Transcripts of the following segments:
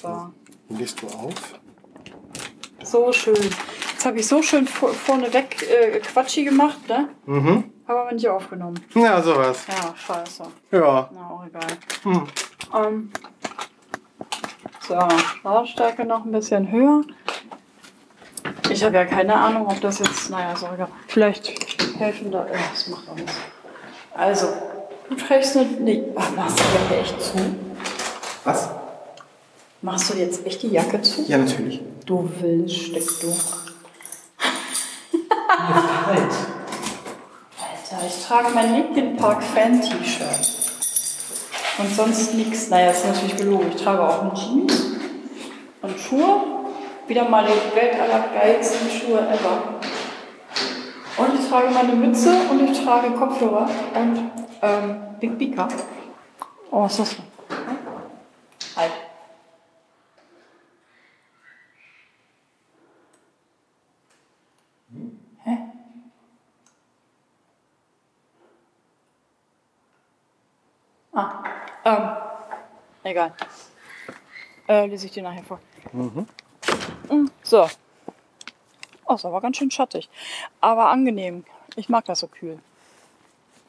So. Legst du auf? So schön. Jetzt habe ich so schön vor, vorne weg äh, Quatschi gemacht, ne? Mhm. Habe aber nicht aufgenommen. Ja, sowas. Ja, scheiße. Ja. Na, auch egal. Hm. Ähm, so, Lautstärke noch ein bisschen höher. Ich habe ja keine Ahnung, ob das jetzt, naja, ist auch egal. Vielleicht helfen da, ja, das macht auch nichts. Also, du trägst eine, nee, ach, die Jacke echt zu? Was? Machst du jetzt echt die Jacke zu? Ja, natürlich. Du wildes Stück, du. Halt. Alter, ich trage mein Linkin Park Fan T-Shirt. Und sonst nichts. Naja, ist natürlich gelogen. Ich trage auch einen Jeans und Schuhe. Wieder mal die Welt aller geilsten Schuhe ever. Und ich trage meine Mütze und ich trage Kopfhörer und ähm, Big Beaker. Oh, was ist das denn? Halt. Hä? Ah, ähm, egal. Äh, lese ich dir nachher vor. Mm, So. Oh, ist aber ganz schön schattig. Aber angenehm. Ich mag das so kühl.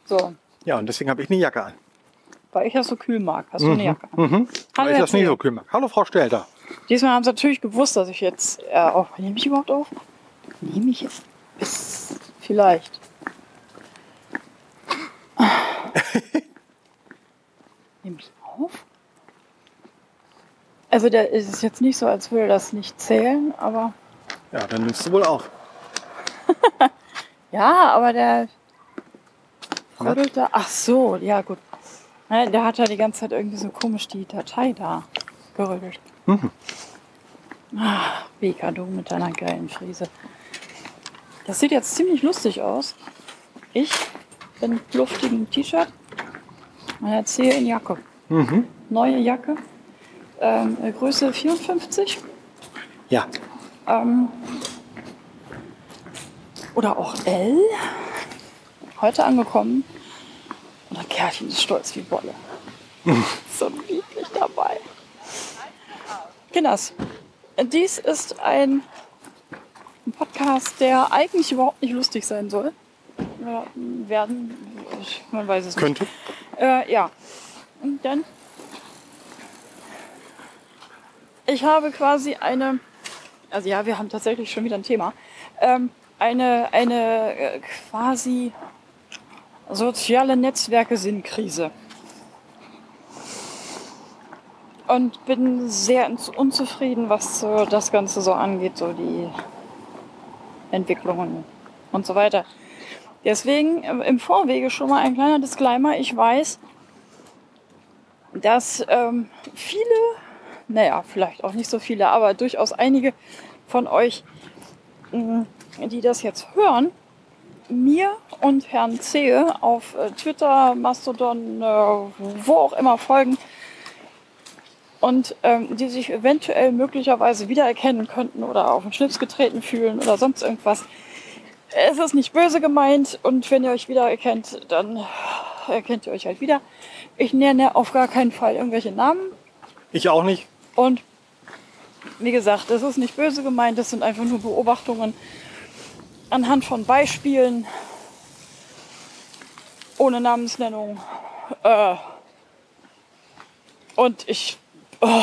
So, Ja, und deswegen habe ich eine Jacke an. weil ich das so kühl mag. Hast du eine Jacke an? Mhm. Hallo, Weil ich das nicht so kühl mag. Hallo, Frau Stelter. Diesmal haben sie natürlich gewusst, dass ich jetzt äh, auf. Nehme ich überhaupt auf? Nehme ich jetzt? Bis vielleicht. Nehme ich auf? Also der ist es jetzt nicht so, als würde das nicht zählen, aber Ja, dann nimmst du wohl auf. ja, aber der da. Ach so, ja gut. Ja, Der hat ja die ganze Zeit irgendwie so komisch die Datei da gerüttelt. Ah, Beka, du mit deiner geilen Frise. Das sieht jetzt ziemlich lustig aus. Ich bin luftigen T-Shirt und erzähle in Jacke. Mhm. Neue Jacke. Ähm, äh, Größe 54. Ja. Ähm, oder auch L. Heute angekommen. Und das Kerlchen ist stolz wie Wolle. so niedlich dabei. Kinders, dies ist ein Podcast, der eigentlich überhaupt nicht lustig sein soll. Werden, man weiß es nicht. Könnte. Äh, ja. Und dann. Ich habe quasi eine. Also ja, wir haben tatsächlich schon wieder ein Thema. Ähm, eine eine äh, quasi soziale Netzwerke sind Krise. Und bin sehr unzufrieden, was so das Ganze so angeht, so die Entwicklungen und so weiter. Deswegen äh, im Vorwege schon mal ein kleiner Disclaimer. Ich weiß, dass ähm, viele, naja, vielleicht auch nicht so viele, aber durchaus einige von euch, mh, die das jetzt hören, mir und Herrn Zehe auf äh, Twitter, Mastodon, äh, wo auch immer folgen und ähm, die sich eventuell möglicherweise wiedererkennen könnten oder auf den Schlips getreten fühlen oder sonst irgendwas. Es ist nicht böse gemeint und wenn ihr euch wiedererkennt, dann erkennt ihr euch halt wieder. Ich nenne auf gar keinen Fall irgendwelche Namen Ich auch nicht. Und wie gesagt, es ist nicht böse gemeint, das sind einfach nur Beobachtungen anhand von Beispielen, ohne Namensnennung. Äh, und ich, oh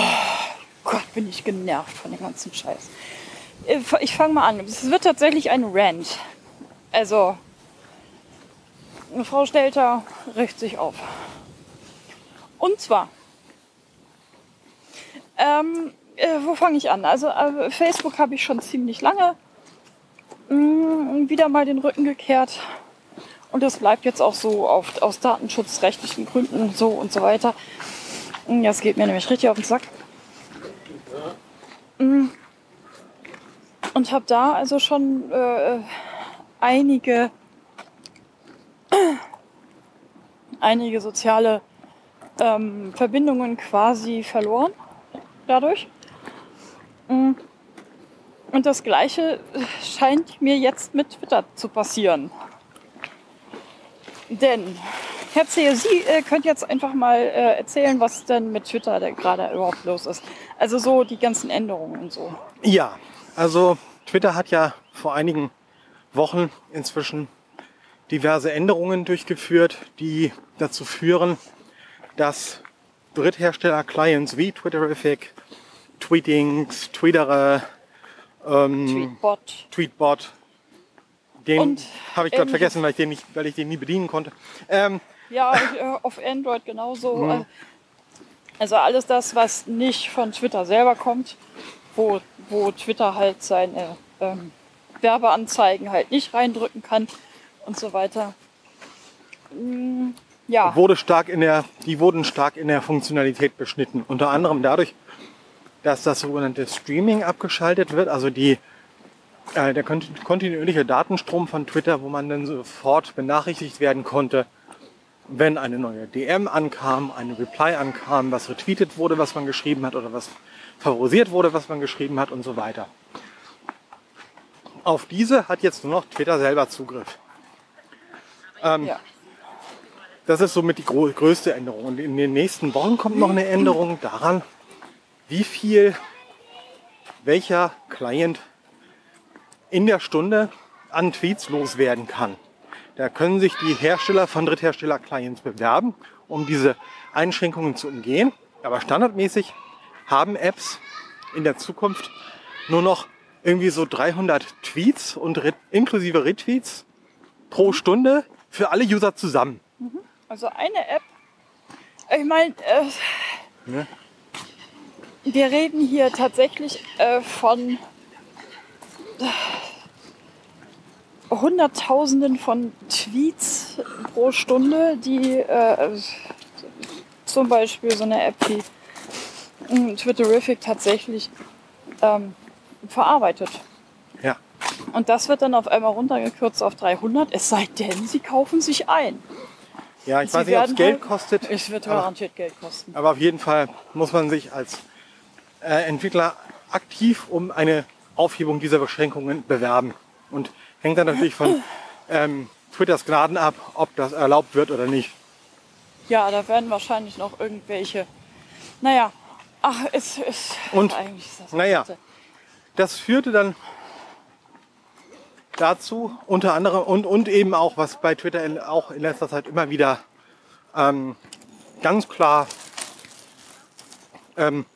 Gott, bin ich genervt von dem ganzen Scheiß. Ich- Ich fange mal an. Es wird tatsächlich ein Rant. Also, Frau Stelter richtet sich auf. Und zwar, ähm, äh, wo fange ich an? Also äh, Facebook habe ich schon ziemlich lange mh, wieder mal den Rücken gekehrt. Und das bleibt jetzt auch so auf, aus datenschutzrechtlichen Gründen so und so weiter. Mm, Das geht mir nämlich richtig auf den Sack. Mm. Und habe da also schon äh, einige, einige soziale ähm, Verbindungen quasi verloren dadurch. Mm. Und das Gleiche scheint mir jetzt mit Twitter zu passieren. Denn Herr Zehe, Sie äh, könnt jetzt einfach mal äh, erzählen, was denn mit Twitter gerade überhaupt los ist. Also so die ganzen Änderungen und so. Ja, also Twitter hat ja vor einigen Wochen inzwischen diverse Änderungen durchgeführt, die dazu führen, dass Dritthersteller-Clients wie Twitterific, Tweetings, Tweetere, ähm, Tweetbot. Tweetbot, den habe ich gerade vergessen, weil ich, den nicht, weil ich den nie bedienen konnte. Ähm, Ja, äh, auf Android genauso. Mhm. Äh, Also alles das, was nicht von Twitter selber kommt, wo, wo Twitter halt seine ähm, Werbeanzeigen halt nicht reindrücken kann und so weiter. Mm, Ja, wurde stark in der, die wurden stark in der Funktionalität beschnitten. Unter anderem dadurch, dass das sogenannte Streaming abgeschaltet wird, also die, äh, der kont- kontinuierliche Datenstrom von Twitter, wo man dann sofort benachrichtigt werden konnte, wenn eine neue DM ankam, eine Reply ankam, was retweetet wurde, was man geschrieben hat oder was favorisiert wurde, was man geschrieben hat und so weiter. Auf diese hat jetzt nur noch Twitter selber Zugriff. Ähm, ja. das ist somit die größte Änderung. Und in den nächsten Wochen kommt noch eine Änderung daran, wie viel welcher Client in der Stunde an Tweets loswerden kann. Da können sich die Hersteller von Dritthersteller-Clients bewerben, um diese Einschränkungen zu umgehen. Aber standardmäßig haben Apps in der Zukunft nur noch irgendwie so 300 Tweets und re inklusive Retweets pro Stunde für alle User zusammen. Also eine App. Ich meine, äh, Ne? Wir reden hier tatsächlich äh, von Hunderttausenden von Tweets pro Stunde, die äh, zum Beispiel so eine App wie mm, Twitterific tatsächlich ähm, verarbeitet. Ja. Und das wird dann auf einmal runtergekürzt auf 300, es sei denn, sie kaufen sich ein. Ja, ich Sie weiß nicht, ob es Geld halt- kostet. Es wird garantiert Geld kosten. aber auf jeden Fall muss man sich als äh, Entwickler aktiv um eine Aufhebung dieser Beschränkungen bewerben. Und hängt dann natürlich von ähm, Twitters Gnaden ab, ob das erlaubt wird oder nicht. Ja, da werden wahrscheinlich noch irgendwelche. Naja, ach, es ist. Und, eigentlich ist das naja. Bitte. Das führte dann dazu, unter anderem, und, und eben auch, was bei Twitter in, auch in letzter Zeit immer wieder ähm, ganz klar ähm,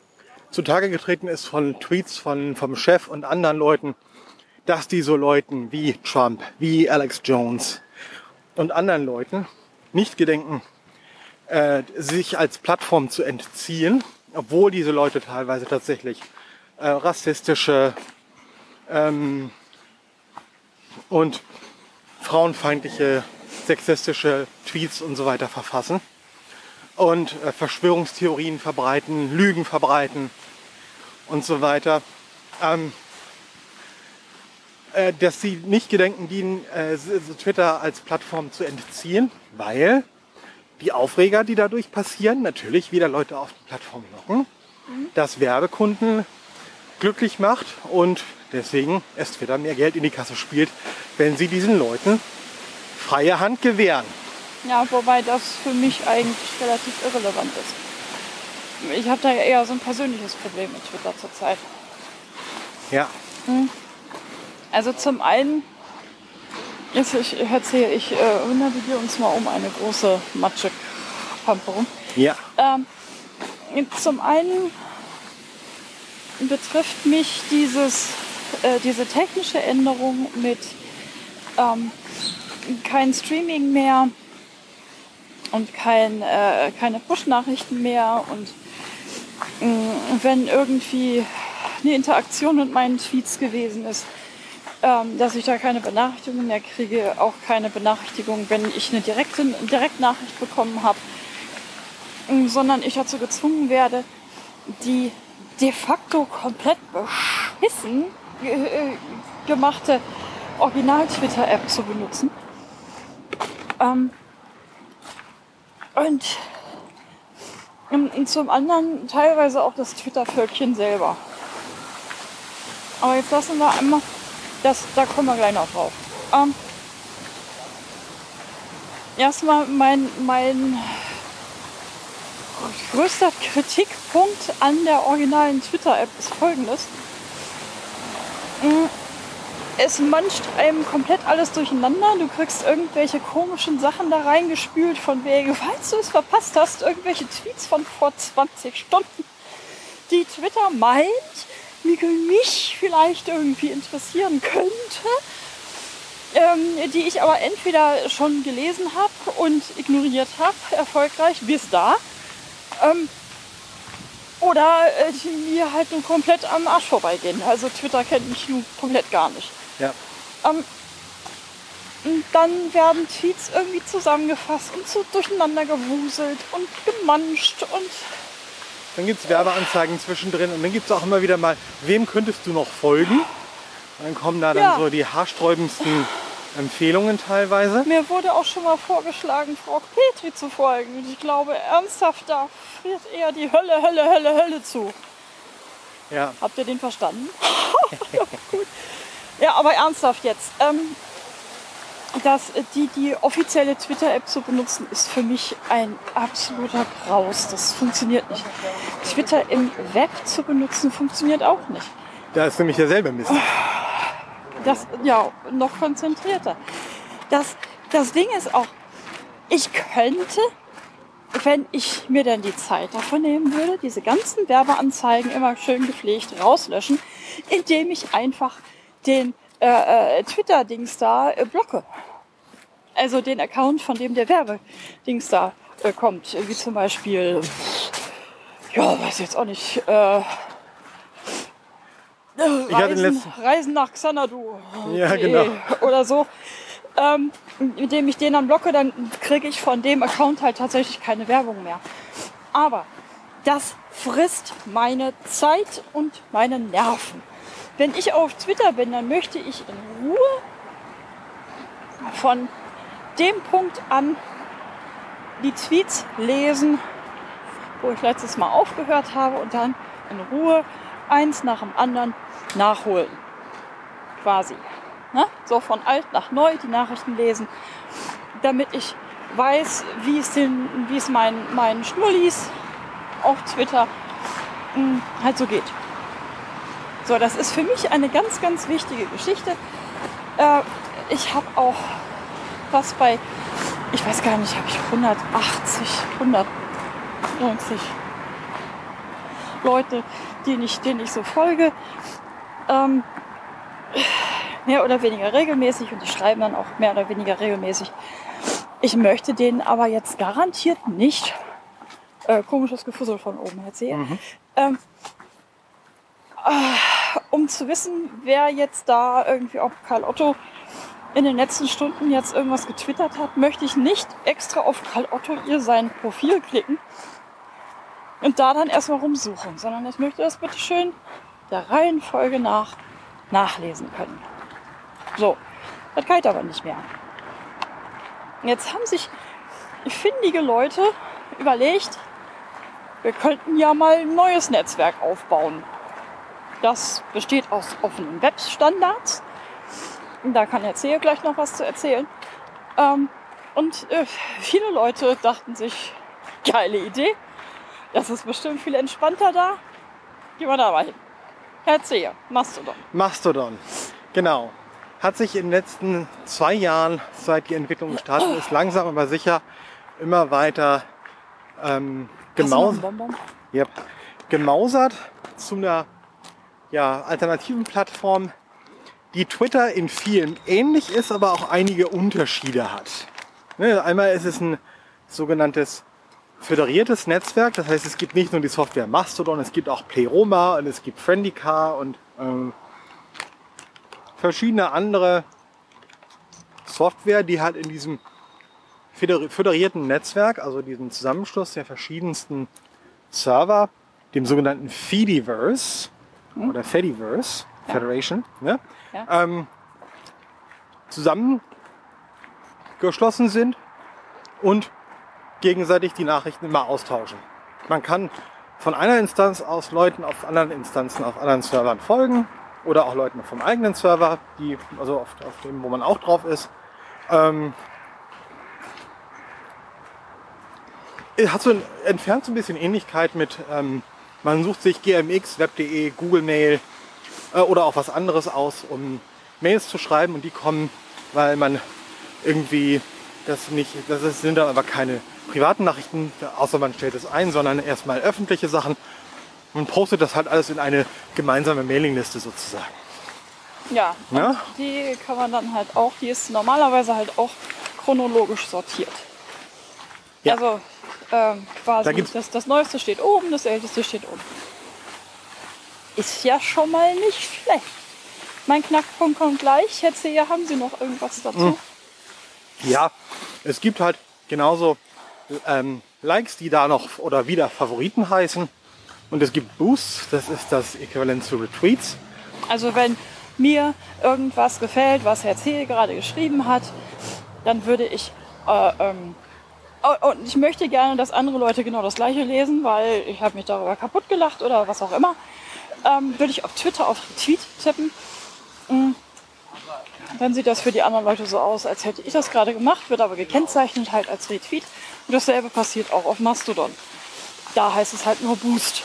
zutage getreten ist von Tweets von, vom Chef und anderen Leuten, dass die so Leuten wie Trump, wie Alex Jones und anderen Leuten nicht gedenken, äh, sich als Plattform zu entziehen, obwohl diese Leute teilweise tatsächlich äh, rassistische ähm, und frauenfeindliche, sexistische Tweets und so weiter verfassen und äh, Verschwörungstheorien verbreiten, Lügen verbreiten und so weiter. Ähm, äh, dass sie nicht gedenken dienen, äh, Twitter als Plattform zu entziehen, weil die Aufreger, die dadurch passieren, natürlich wieder Leute auf die Plattform locken, das Werbekunden glücklich macht und deswegen es Twitter mehr Geld in die Kasse spielt, wenn sie diesen Leuten freie Hand gewähren. Ja, wobei das für mich eigentlich relativ irrelevant ist. Ich habe da eher so ein persönliches Problem mit Twitter zurzeit. Ja, Also zum einen, jetzt ich erzähle, ich äh, navigiere uns mal um eine große Matschepampe rum. ja, Ähm, zum einen betrifft mich dieses, äh, diese technische Änderung mit ähm, kein Streaming mehr und kein, äh, keine Push-Nachrichten mehr und mh, wenn irgendwie eine Interaktion mit meinen Tweets gewesen ist, ähm, dass ich da keine Benachrichtigung mehr kriege, auch keine Benachrichtigung, wenn ich eine direkte Direktnachricht bekommen habe, mh, sondern ich dazu gezwungen werde, die de facto komplett beschissen äh, gemachte Original-Twitter-App zu benutzen. Ähm, und, und zum anderen teilweise auch das Twitter-Völkchen selber. Aber jetzt lassen wir einmal, das, da kommen wir gleich noch drauf. Ähm, erstmal mein, mein größter Kritikpunkt an der originalen Twitter-App ist folgendes. Es mancht einem komplett alles durcheinander. Du kriegst irgendwelche komischen Sachen da reingespült von wegen, falls du es verpasst hast, irgendwelche Tweets von vor 20 Stunden, die Twitter meint, mich vielleicht irgendwie interessieren könnte ähm, die ich aber entweder schon gelesen habe und ignoriert habe, erfolgreich bis da, ähm, oder äh, die mir halt nur komplett am Arsch vorbeigehen. Also Twitter kennt mich nun komplett gar nicht. Ja. Ähm, und dann werden Tweets irgendwie zusammengefasst und so durcheinander gewuselt und gemanscht und Dann gibt es Werbeanzeigen zwischendrin und dann gibt es auch immer wieder mal, wem könntest du noch folgen? Und dann kommen da dann Ja. so die haarsträubendsten Empfehlungen teilweise. mir wurde auch schon mal vorgeschlagen, Frau Petri zu folgen. Und ich glaube ernsthaft, da friert eher die Hölle, Hölle, Hölle, Hölle zu. Ja, Habt ihr den verstanden? ja, gut. Ja, aber ernsthaft jetzt. Ähm, dass äh, die, die offizielle Twitter-App zu benutzen, ist für mich ein absoluter Graus. Das funktioniert nicht. Twitter im Web zu benutzen, funktioniert auch nicht. da ist nämlich derselbe Mist. Das, ja, noch konzentrierter. Das, das Ding ist auch, ich könnte, wenn ich mir dann die Zeit davon nehmen würde, diese ganzen Werbeanzeigen immer schön gepflegt rauslöschen, indem ich einfach den äh, äh, Twitter-Dings da äh, blocke. Also den Account, von dem der Werbedings da äh, kommt. Wie zum Beispiel, ja, weiß jetzt auch nicht, äh, Ich Reisen, Reisen nach Xanadu. Ja, genau. Oder so. Ähm, indem ich den dann blocke, dann kriege ich von dem Account halt tatsächlich keine Werbung mehr. Aber das frisst meine Zeit und meine Nerven. Wenn ich auf Twitter bin, dann möchte ich in Ruhe von dem Punkt an die Tweets lesen, wo ich letztes Mal aufgehört habe und dann in Ruhe eins nach dem anderen nachholen. Quasi. Ne? So von alt nach neu die Nachrichten lesen, damit ich weiß, wie es, den, wie es meinen, meinen Schnullis auf Twitter mh, halt so geht. So, das ist für mich eine ganz, ganz wichtige Geschichte. Äh, ich habe auch was bei, ich weiß gar nicht, habe ich 180, 190 Leute, denen ich, denen ich so folge. Ähm, mehr oder weniger regelmäßig und die schreiben dann auch mehr oder weniger regelmäßig. Ich möchte denen aber jetzt garantiert nicht äh, komisches Gefussel von oben erzählen. Ähm, äh, um zu wissen, wer jetzt da irgendwie, ob Karl Otto in den letzten Stunden jetzt irgendwas getwittert hat, möchte ich nicht extra auf Karl Otto ihr sein Profil klicken und da dann erstmal rumsuchen, sondern ich möchte das bitte schön der Reihenfolge nach nachlesen können. So, das geht aber nicht mehr. Jetzt haben sich findige Leute überlegt, wir könnten ja mal ein neues Netzwerk aufbauen. Das besteht aus offenen Webstandards. Da kann der Erzähler gleich noch was zu erzählen. Ähm, und äh, viele Leute dachten sich, geile Idee, das ist bestimmt viel entspannter da. Gehen wir da mal hin. Herr Zehe, Mastodon. Mastodon, genau. Hat sich in den letzten zwei Jahren, seit die Entwicklung gestartet ist, langsam aber sicher immer weiter ähm, gemaus? Yep. gemausert zu einer ja, alternativen Plattform, die Twitter in vielen ähnlich ist, aber auch einige Unterschiede hat. Ne, einmal ist es ein sogenanntes föderiertes Netzwerk, das heißt, es gibt nicht nur die Software Mastodon, es gibt auch Pleroma und es gibt Friendica und ähm, verschiedene andere Software, die halt in diesem föder- föderierten Netzwerk, also diesem Zusammenschluss der verschiedensten Server, dem sogenannten Fediverse oder Fediverse Federation, ne, Ja. ähm, zusammengeschlossen sind und gegenseitig die Nachrichten immer austauschen. Man kann von einer Instanz aus Leuten auf anderen Instanzen, auf anderen Servern folgen oder auch Leuten vom eigenen Server, die, also auf, auf dem, wo man auch drauf ist. Ähm, hat so entfernt so ein bisschen Ähnlichkeit mit, ähm, man sucht sich GMX, Web.de, Google Mail äh, oder auch was anderes aus, um Mails zu schreiben und die kommen, weil man irgendwie das nicht, das sind dann aber keine privaten Nachrichten, außer man stellt es ein, sondern erstmal öffentliche Sachen und postet das halt alles in eine gemeinsame Mailingliste sozusagen. Ja, Ja? die kann man dann halt auch, die ist normalerweise halt auch chronologisch sortiert. Ja. Also ähm, quasi Da das, das Neueste steht oben, das Älteste steht unten. Ist ja schon mal nicht schlecht. Mein Knackpunkt kommt gleich. Herr Zeher, haben Sie noch irgendwas dazu? Hm. Ja, es gibt halt genauso ähm, Likes, die da noch oder wieder Favoriten heißen. Und es gibt Boosts, das ist das Äquivalent zu Retweets. Also wenn mir irgendwas gefällt, was Herr Zehe gerade geschrieben hat, dann würde ich äh, ähm, und ich möchte gerne, dass andere Leute genau das gleiche lesen, weil ich habe mich darüber kaputt gelacht oder was auch immer. Ähm, würde ich auf Twitter auf Retweet tippen. Mm. Dann sieht das für die anderen Leute so aus, als hätte ich das gerade gemacht, wird aber gekennzeichnet halt als Retweet. Und dasselbe passiert auch auf Mastodon. Da heißt es halt nur Boost.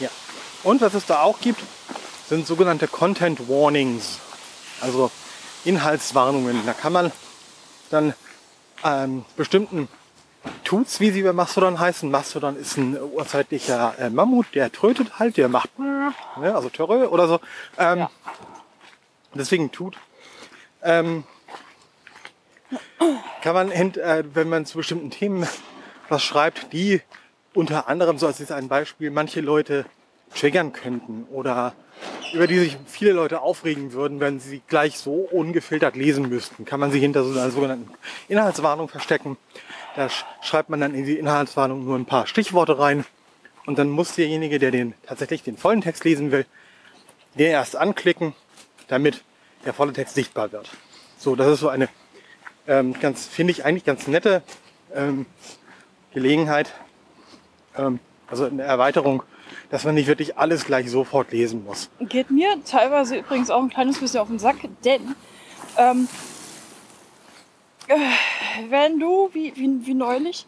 Ja. Und was es da auch gibt, sind sogenannte Content Warnings, also Inhaltswarnungen. Da kann man dann ähm, bestimmten Tuts, wie sie bei Mastodon heißen. Mastodon ist ein urzeitlicher äh, Mammut, der trötet halt, der macht, ne, also Törö oder so. Ähm, Ja. Deswegen tut. Ähm, kann man, äh, wenn man zu bestimmten Themen was schreibt, die unter anderem, so als jetzt ein Beispiel, manche Leute triggern könnten oder über die sich viele Leute aufregen würden, wenn sie gleich so ungefiltert lesen müssten, kann man sie hinter so einer sogenannten Inhaltswarnung verstecken. Da sch- schreibt man dann in die Inhaltswarnung nur ein paar Stichworte rein und dann muss derjenige, der den tatsächlich den vollen Text lesen will, den erst anklicken, damit der volle Text sichtbar wird. So, das ist so eine ähm, ganz, finde ich eigentlich ganz nette ähm, Gelegenheit, ähm, also eine Erweiterung, dass man nicht wirklich alles gleich sofort lesen muss. Geht mir teilweise übrigens auch ein kleines bisschen auf den Sack, denn ähm, äh, wenn du, wie, wie, wie neulich,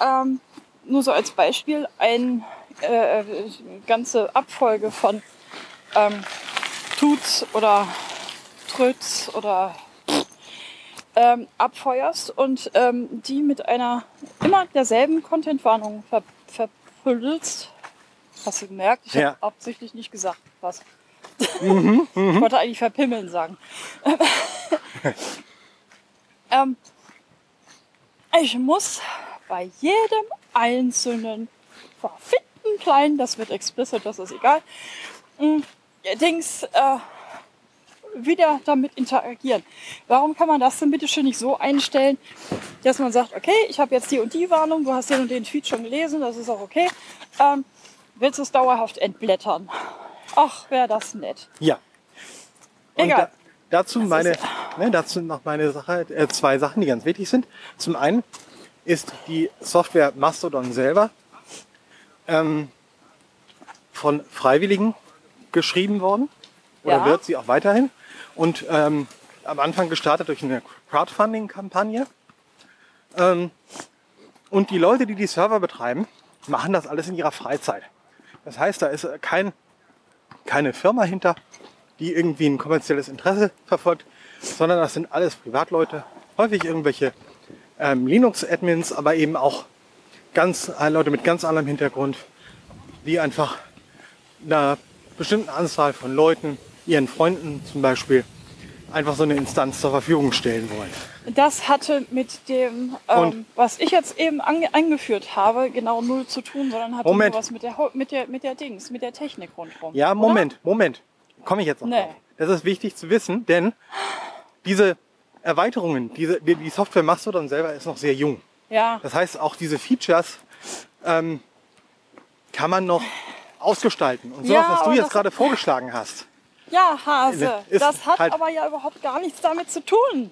ähm, nur so als Beispiel, eine äh, ganze Abfolge von ähm, Tuts oder Tröts oder ähm, abfeuerst und ähm, die mit einer immer derselben Contentwarnung ver. Hast du gemerkt? Ich Ja. habe absichtlich nicht gesagt, was. ich wollte eigentlich verpimmeln sagen. ähm, ich muss bei jedem einzelnen verfickten kleinen, das wird explicit, das ist egal, mm, Dings äh, wieder damit interagieren. Warum kann man das denn bitte schön nicht so einstellen, dass man sagt, okay, ich habe jetzt die und die Warnung, du hast den und den Tweet schon gelesen, das ist auch okay. Ähm, willst du es dauerhaft entblättern? Ach, wäre das nett. Ja. Und Egal. Da, dazu Das meine, ne, dazu noch meine Sache, äh, zwei Sachen, die ganz wichtig sind. Zum einen ist die Software Mastodon selber ähm, von Freiwilligen geschrieben worden oder Ja. wird sie auch weiterhin und ähm, am Anfang gestartet durch eine Crowdfunding-Kampagne. Ähm, und die Leute, die die Server betreiben, machen das alles in ihrer Freizeit. Das heißt, da ist äh, kein keine Firma hinter, die irgendwie ein kommerzielles Interesse verfolgt, sondern das sind alles Privatleute, häufig irgendwelche ähm, Linux-Admins, aber eben auch ganz äh, Leute mit ganz anderem Hintergrund, die einfach einer bestimmten Anzahl von Leuten, ihren Freunden zum Beispiel, einfach so eine Instanz zur Verfügung stellen wollen. Das hatte mit dem, ähm, was ich jetzt eben eingeführt habe, genau null zu tun, sondern hatte Moment. nur was mit der, mit der, mit der Dings, mit der Technik rundherum. Ja, oder? Moment, Moment. Komme ich jetzt noch Nee. drauf. Das ist wichtig zu wissen, denn diese Erweiterungen, diese, die, Software Mastodon selber ist noch sehr jung. Ja, Das heißt, auch diese Features ähm, kann man noch ausgestalten. Und sowas, Ja, was du jetzt gerade vorgeschlagen hast, ja, Hase. Ist das hat halt- aber ja überhaupt gar nichts damit zu tun.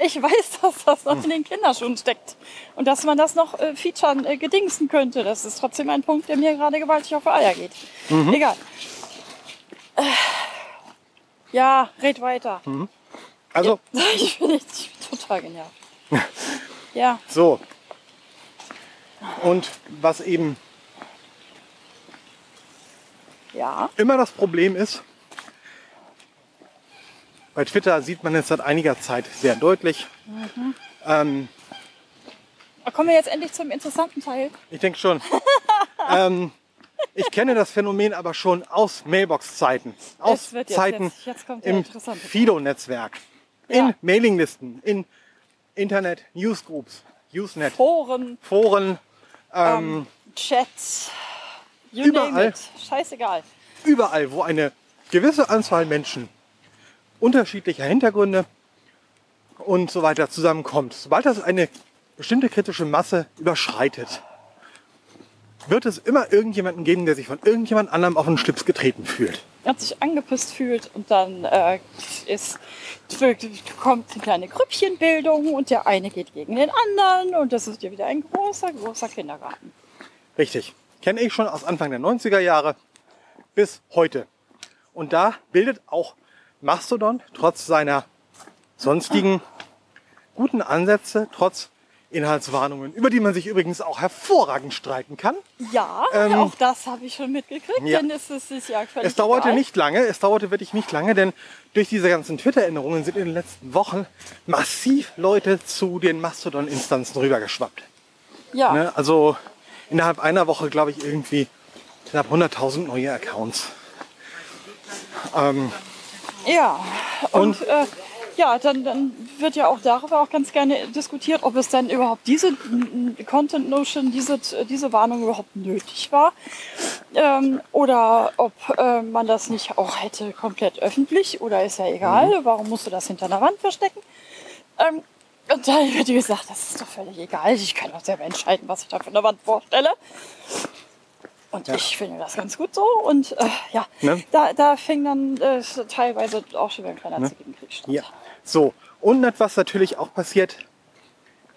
Ich weiß, dass das noch in den Kinderschuhen steckt. Und dass man das noch äh, featuren, äh, gedingsen könnte. Das ist trotzdem ein Punkt, der mir gerade gewaltig auf die Eier geht. Mhm. Egal. Äh, ja, red weiter. also Ich bin, ich bin total genervt. Ja, so. Und was eben Ja. immer das Problem ist, bei Twitter sieht man es seit einiger Zeit sehr deutlich. Ähm, Kommen wir jetzt endlich zum interessanten Teil. ich denke schon. ähm, ich kenne das Phänomen aber schon aus Mailbox-Zeiten, aus jetzt- Zeiten jetzt- jetzt im. Fido-Netzwerk, in Ja. Mailinglisten, in Internet, Newsgroups, Usenet, Foren, Foren, ähm, Chats, you Überall. name it. Scheißegal. überall, wo eine gewisse Anzahl Menschen unterschiedlicher Hintergründe und so weiter zusammenkommt. Sobald das eine bestimmte kritische Masse überschreitet, wird es immer irgendjemanden geben, der sich von irgendjemand anderem auf den Schlips getreten fühlt. Und sich angepisst fühlt und dann äh, ist, kommt eine kleine Grüppchenbildung und der eine geht gegen den anderen und das ist ja wieder ein großer, großer Kindergarten. Richtig. Kenne ich schon aus Anfang der 90er Jahre bis heute. Und da bildet auch Mastodon trotz seiner sonstigen guten Ansätze, trotz Inhaltswarnungen, über die man sich übrigens auch hervorragend streiten kann. Ja, Ähm, auch das habe ich schon mitgekriegt, ja. denn es ist, ja völlig Es dauerte egal. nicht lange, es dauerte wirklich nicht lange, denn durch diese ganzen Twitter-Änderungen sind in den letzten Wochen massiv Leute zu den Mastodon-Instanzen rübergeschwappt. Ja, Ne? Also innerhalb einer Woche, glaube ich, irgendwie knapp 100.000 neue Accounts. Ähm, ja. Und, äh, ja, dann, dann wird ja auch darüber auch ganz gerne diskutiert, ob es denn überhaupt diese Content Notion, diese, diese Warnung überhaupt nötig war. Ähm, oder ob äh, man das nicht auch hätte komplett öffentlich oder ist ja egal, warum musst du das hinter einer Wand verstecken? Ähm, und dann wird gesagt, das ist doch völlig egal, ich kann doch selber entscheiden, was ich da für eine Wand vorstelle. Und ich finde das ganz gut so. Und äh, ja, Ne? da, da fing dann äh, teilweise auch schon wieder ein kleiner Zickenkrieg statt. ja. So. Und etwas natürlich auch passiert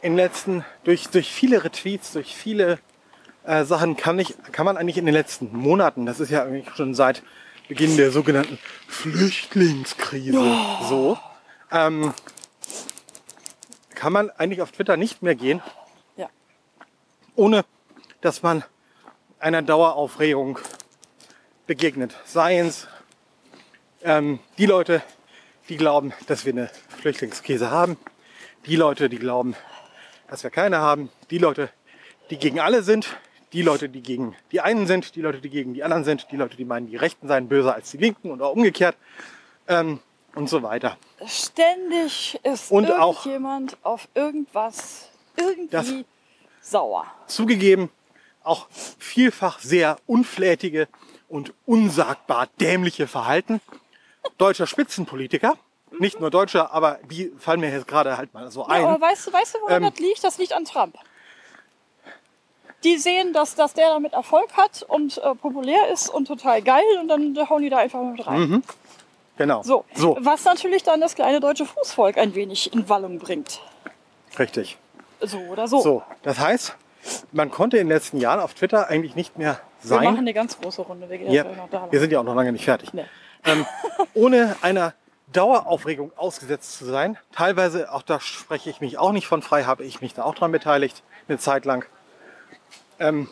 in den letzten, durch, durch viele Retweets, durch viele äh, Sachen kann, ich, kann man eigentlich in den letzten Monaten, das ist ja eigentlich schon seit Beginn der sogenannten Flüchtlingskrise so, ähm, kann man eigentlich auf Twitter nicht mehr gehen, Ja. ohne dass man einer Daueraufregung begegnet. Seien es ähm, die Leute, die glauben, dass wir eine Flüchtlingskrise haben, die Leute, die glauben, dass wir keine haben, die Leute, die gegen alle sind, die Leute, die gegen die einen sind, die Leute, die gegen die anderen sind, die Leute, die meinen, die Rechten seien böser als die Linken oder umgekehrt ähm, und so weiter. Ständig ist Und auch- irgendjemand auf irgendwas irgendwie sauer. Zugegeben, auch vielfach sehr unflätige und unsagbar dämliche Verhalten deutscher Spitzenpolitiker. Nicht nur deutscher, aber die fallen mir jetzt gerade halt mal so Ja, ein. aber weißt du, weißt du, woran Ähm, das liegt? Das liegt an Trump. Die sehen, dass, dass der damit Erfolg hat und äh, populär ist und total geil und dann hauen die da einfach mit rein. Genau. So. so, was natürlich dann das kleine deutsche Fußvolk ein wenig in Wallung bringt. richtig. So oder so. So, das heißt, man konnte in den letzten Jahren auf Twitter eigentlich nicht mehr Wir machen sein. eine ganz große Runde. Wir gehen Ja, jetzt noch da lang. wir sind ja auch noch lange nicht fertig. Nee. Ähm, ohne einer Daueraufregung ausgesetzt zu sein. Teilweise, auch da spreche ich mich auch nicht von frei, habe ich mich da auch dran beteiligt, eine Zeit lang. Ähm,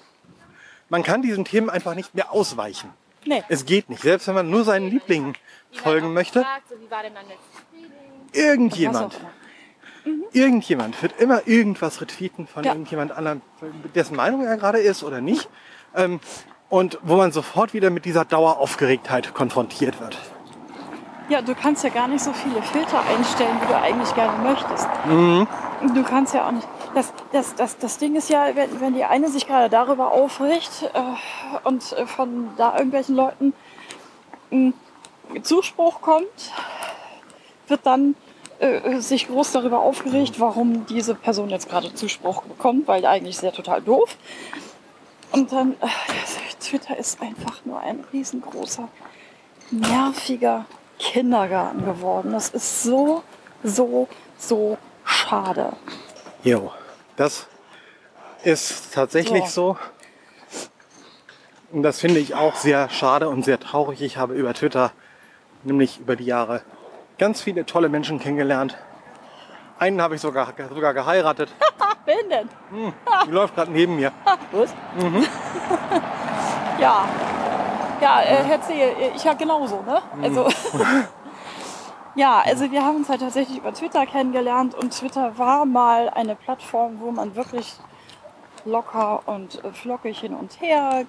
man kann diesen Themen einfach nicht mehr ausweichen. Nee. Es geht nicht. Selbst wenn man nur seinen Lieblingen folgen möchte, Fragt, so, irgendjemand, irgendjemand wird immer irgendwas retweeten von Ja. irgendjemand anderem, dessen Meinung er gerade ist oder nicht. Ähm, und wo man sofort wieder mit dieser Daueraufgeregtheit konfrontiert wird. Ja, du kannst ja gar nicht so viele Filter einstellen, wie du eigentlich gerne möchtest. Du kannst ja auch nicht. Das, das, das, das Ding ist ja, wenn, wenn die eine sich gerade darüber aufregt äh, und äh, von da irgendwelchen Leuten ein Zuspruch kommt, wird dann äh, sich groß darüber aufgeregt, warum diese Person jetzt gerade Zuspruch bekommt, weil eigentlich ja total doof. Und dann, äh, Twitter ist einfach nur ein riesengroßer, nerviger Kindergarten geworden. Das ist so, so, so schade. Jo, das ist tatsächlich so. Und das finde ich auch sehr schade und sehr traurig. Ich habe über Twitter, nämlich über die Jahre, ganz viele tolle Menschen kennengelernt. Einen habe ich sogar, sogar geheiratet. Wen denn? Die läuft gerade neben mir. Ah, was? ja. Ja, äh, Herr Zehe, ich ja genauso, ne? Also. ja, also wir haben uns halt tatsächlich über Twitter kennengelernt und Twitter war mal eine Plattform, wo man wirklich locker und äh, flockig hin und her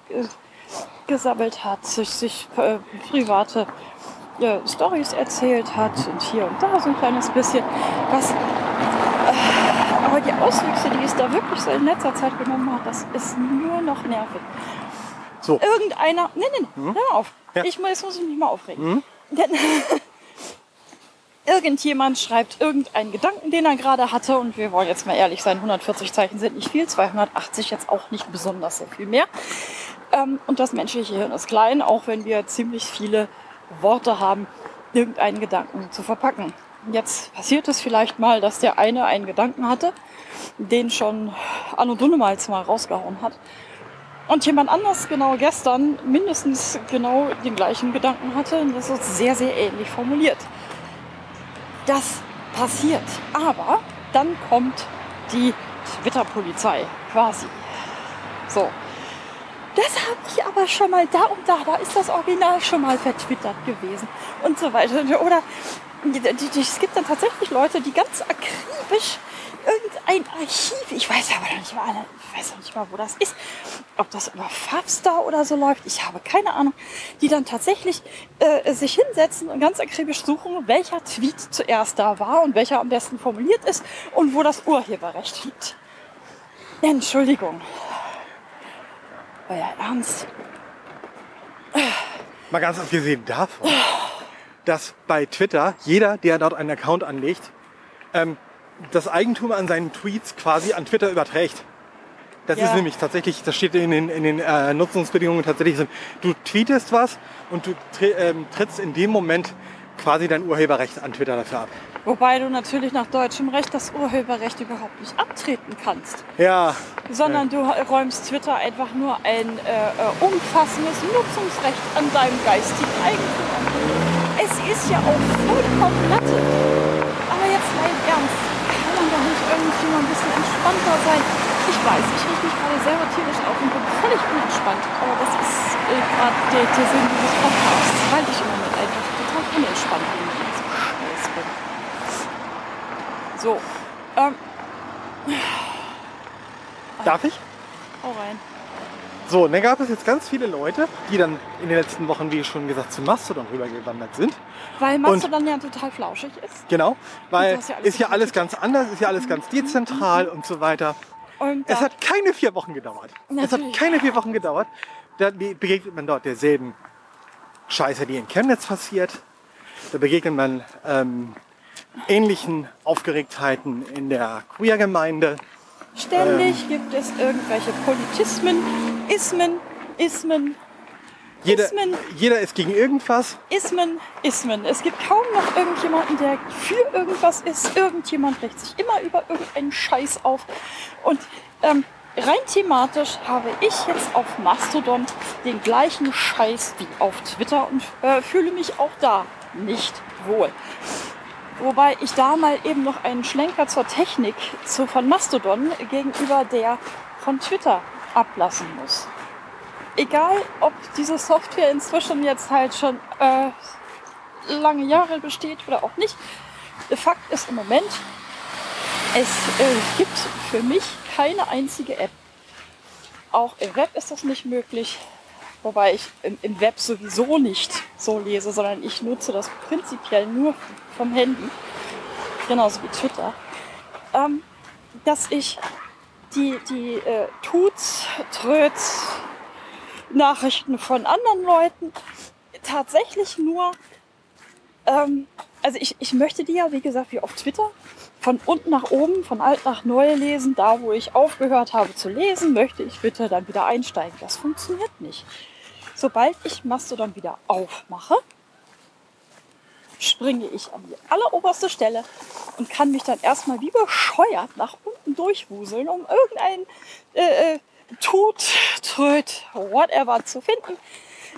gesammelt hat, sich, sich äh, private äh, Stories erzählt hat und hier und da so ein kleines bisschen. Was, äh, aber die Auswüchse, die es da wirklich so in letzter Zeit genommen hat, das ist nur noch nervig. So. Irgendeiner, nee, nee, nee, hör mal auf. Ja. Ich muss, jetzt muss ich mich mal aufregen. Denn, Irgendjemand schreibt irgendeinen Gedanken, den er gerade hatte, und wir wollen jetzt mal ehrlich sein, 140 Zeichen sind nicht viel, 280 jetzt auch nicht besonders so viel mehr. Ähm, und das menschliche Hirn ist klein, auch wenn wir ziemlich viele Worte haben, irgendeinen Gedanken zu verpacken. Jetzt passiert es vielleicht mal, dass der eine einen Gedanken hatte, den schon Anno Dunnemals mal rausgehauen hat. Und jemand anders genau gestern mindestens genau den gleichen Gedanken hatte. Und das ist sehr, sehr ähnlich formuliert. Das passiert. Aber dann kommt die Twitter-Polizei quasi. So. Das habe ich aber schon mal da und da, da ist das Original schon mal vertwittert gewesen und so weiter. Oder es gibt dann tatsächlich Leute, die ganz akribisch irgendein Archiv, ich weiß aber noch nicht mal, ich weiß nicht mal, wo das ist, ob das über Fabstar oder so läuft, ich habe keine Ahnung, die dann tatsächlich äh, sich hinsetzen und ganz akribisch suchen, welcher Tweet zuerst da war und welcher am besten formuliert ist und wo das Urheberrecht liegt. Entschuldigung. Euer Ernst? Mal ganz abgesehen davon, dass bei Twitter jeder, der dort einen Account anlegt, ähm, das Eigentum an seinen Tweets quasi an Twitter überträgt. Das Ja. ist nämlich tatsächlich, das steht in den, in den äh, Nutzungsbedingungen tatsächlich so. Du tweetest was und du ähm, trittst in dem Moment quasi dein Urheberrecht an Twitter dafür ab. Wobei du natürlich nach deutschem Recht das Urheberrecht überhaupt nicht abtreten kannst. Ja, sondern du räumst Twitter einfach nur ein äh, äh, umfassendes Nutzungsrecht an deinem geistigen Eigentum an. Es ist ja auch vollkommen Latte. Aber jetzt mal im Ernst, kann man doch nicht irgendwie mal ein bisschen entspannter sein? Ich weiß, ich rieche mich gerade selber tierisch auf und bin völlig unentspannt. Aber das ist äh, gerade der, der Sinn dieses Podcasts, weil ich im Moment einfach total unentspannt bin mit diesem Scheiß bin. So, ähm, darf ich? hau rein. So, und dann gab es jetzt ganz viele Leute, die dann in den letzten Wochen, wie schon gesagt, zu Mastodon rübergewandert sind. Weil Mastodon ja total flauschig ist. Genau, weil ist ja alles ist ja alles ganz anders, ist ja alles ganz dezentral und so weiter. Und Es hat keine vier Wochen gedauert. Es hat Natürlich. keine vier Wochen gedauert. Da be- begegnet man dort derselben Scheiße, die in Chemnitz passiert. Da begegnet man ähm, ähnlichen Aufgeregtheiten in der Queer-Gemeinde. ständig gibt es irgendwelche Politismen, Ismen, Ismen, Jeder, Ismen. jeder ist gegen irgendwas. Ismen, Ismen. Es gibt kaum noch irgendjemanden, der für irgendwas ist. Irgendjemand regt sich immer über irgendeinen Scheiß auf. Und ähm, rein thematisch habe ich jetzt auf Mastodon den gleichen Scheiß wie auf Twitter und äh, fühle mich auch da nicht wohl. Wobei ich da mal eben noch einen Schlenker zur Technik zu, von Mastodon gegenüber der von Twitter ablassen muss. Egal, ob diese Software inzwischen jetzt halt schon äh, lange Jahre besteht oder auch nicht. Fakt ist im Moment, es äh, gibt für mich keine einzige App. Auch im Web ist das nicht möglich. Wobei ich im, im Web sowieso nicht so lese, sondern ich nutze das prinzipiell nur vom Handy. Genauso wie Twitter. Ähm, dass ich die, die äh, Tuts, Tröts, Nachrichten von anderen Leuten tatsächlich nur, ähm, also ich, ich möchte die ja, wie gesagt, wie auf Twitter, von unten nach oben, von alt nach neu lesen. Da, wo ich aufgehört habe zu lesen, möchte ich bitte dann wieder einsteigen. Das funktioniert nicht. Sobald ich Mastodon wieder aufmache, springe ich an die alleroberste Stelle und kann mich dann erstmal wie bescheuert nach unten durchwuseln, um irgendeinen äh, äh, Tut, Tröd, whatever zu finden,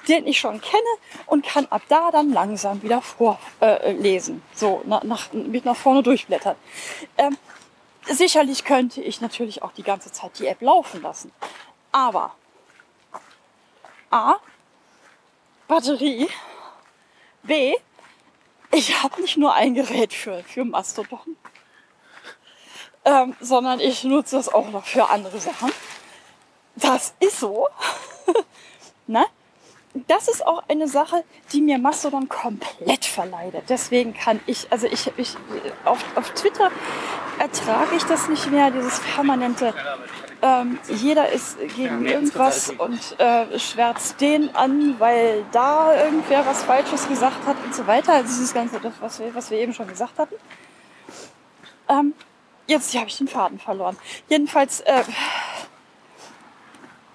den ich schon kenne und kann ab da dann langsam wieder vorlesen. Äh, so, nach, nach, mich nach vorne durchblättern. Ähm, sicherlich könnte ich natürlich auch die ganze Zeit die App laufen lassen. Aber A, Batterie, B, ich habe nicht nur ein Gerät für, für Mastodon, ähm, sondern ich nutze es auch noch für andere Sachen. Das ist so. ne? Das ist auch eine Sache, die mir Mastodon komplett verleidet. Deswegen kann ich, also ich, ich auf, auf Twitter ertrage ich das nicht mehr, dieses permanente, ähm, jeder ist gegen irgendwas und äh, schwärzt den an, weil da irgendwer was Falsches gesagt hat und so weiter. Also dieses ganze, das, was wir, was wir eben schon gesagt hatten. Ähm, jetzt habe ich den Faden verloren. Jedenfalls, äh,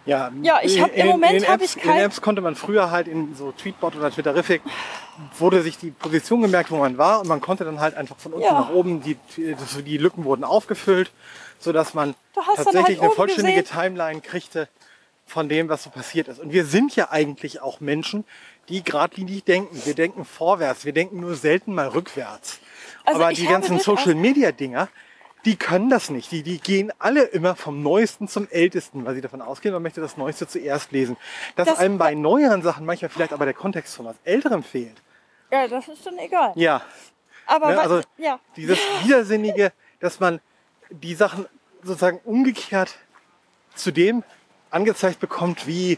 Ja, Ja, ich hab- im in Moment in den hab Apps- ich In kein- den Apps konnte man früher halt in so Tweetbot oder Twitterific wurde sich die Position gemerkt, wo man war und man konnte dann halt einfach von unten Ja. nach oben, die, die, Lücken wurden aufgefüllt, sodass man Du hast dann tatsächlich halt eine vollständige gesehen- Timeline kriegte von dem, was so passiert ist. Und wir sind ja eigentlich auch Menschen, die geradlinig denken. Wir denken vorwärts, wir denken nur selten mal rückwärts. Also Aber die habe ganzen Social Media Dinger, die können das nicht. Die, die gehen alle immer vom Neuesten zum Ältesten, weil sie davon ausgehen, man möchte das Neueste zuerst lesen. Dass Das- einem bei neueren Sachen manchmal vielleicht aber der Kontext von was Älterem fehlt. ja, das ist dann egal. Ja, Aber ne, was- also ja. dieses Widersinnige, dass man die Sachen sozusagen umgekehrt zu dem angezeigt bekommt, wie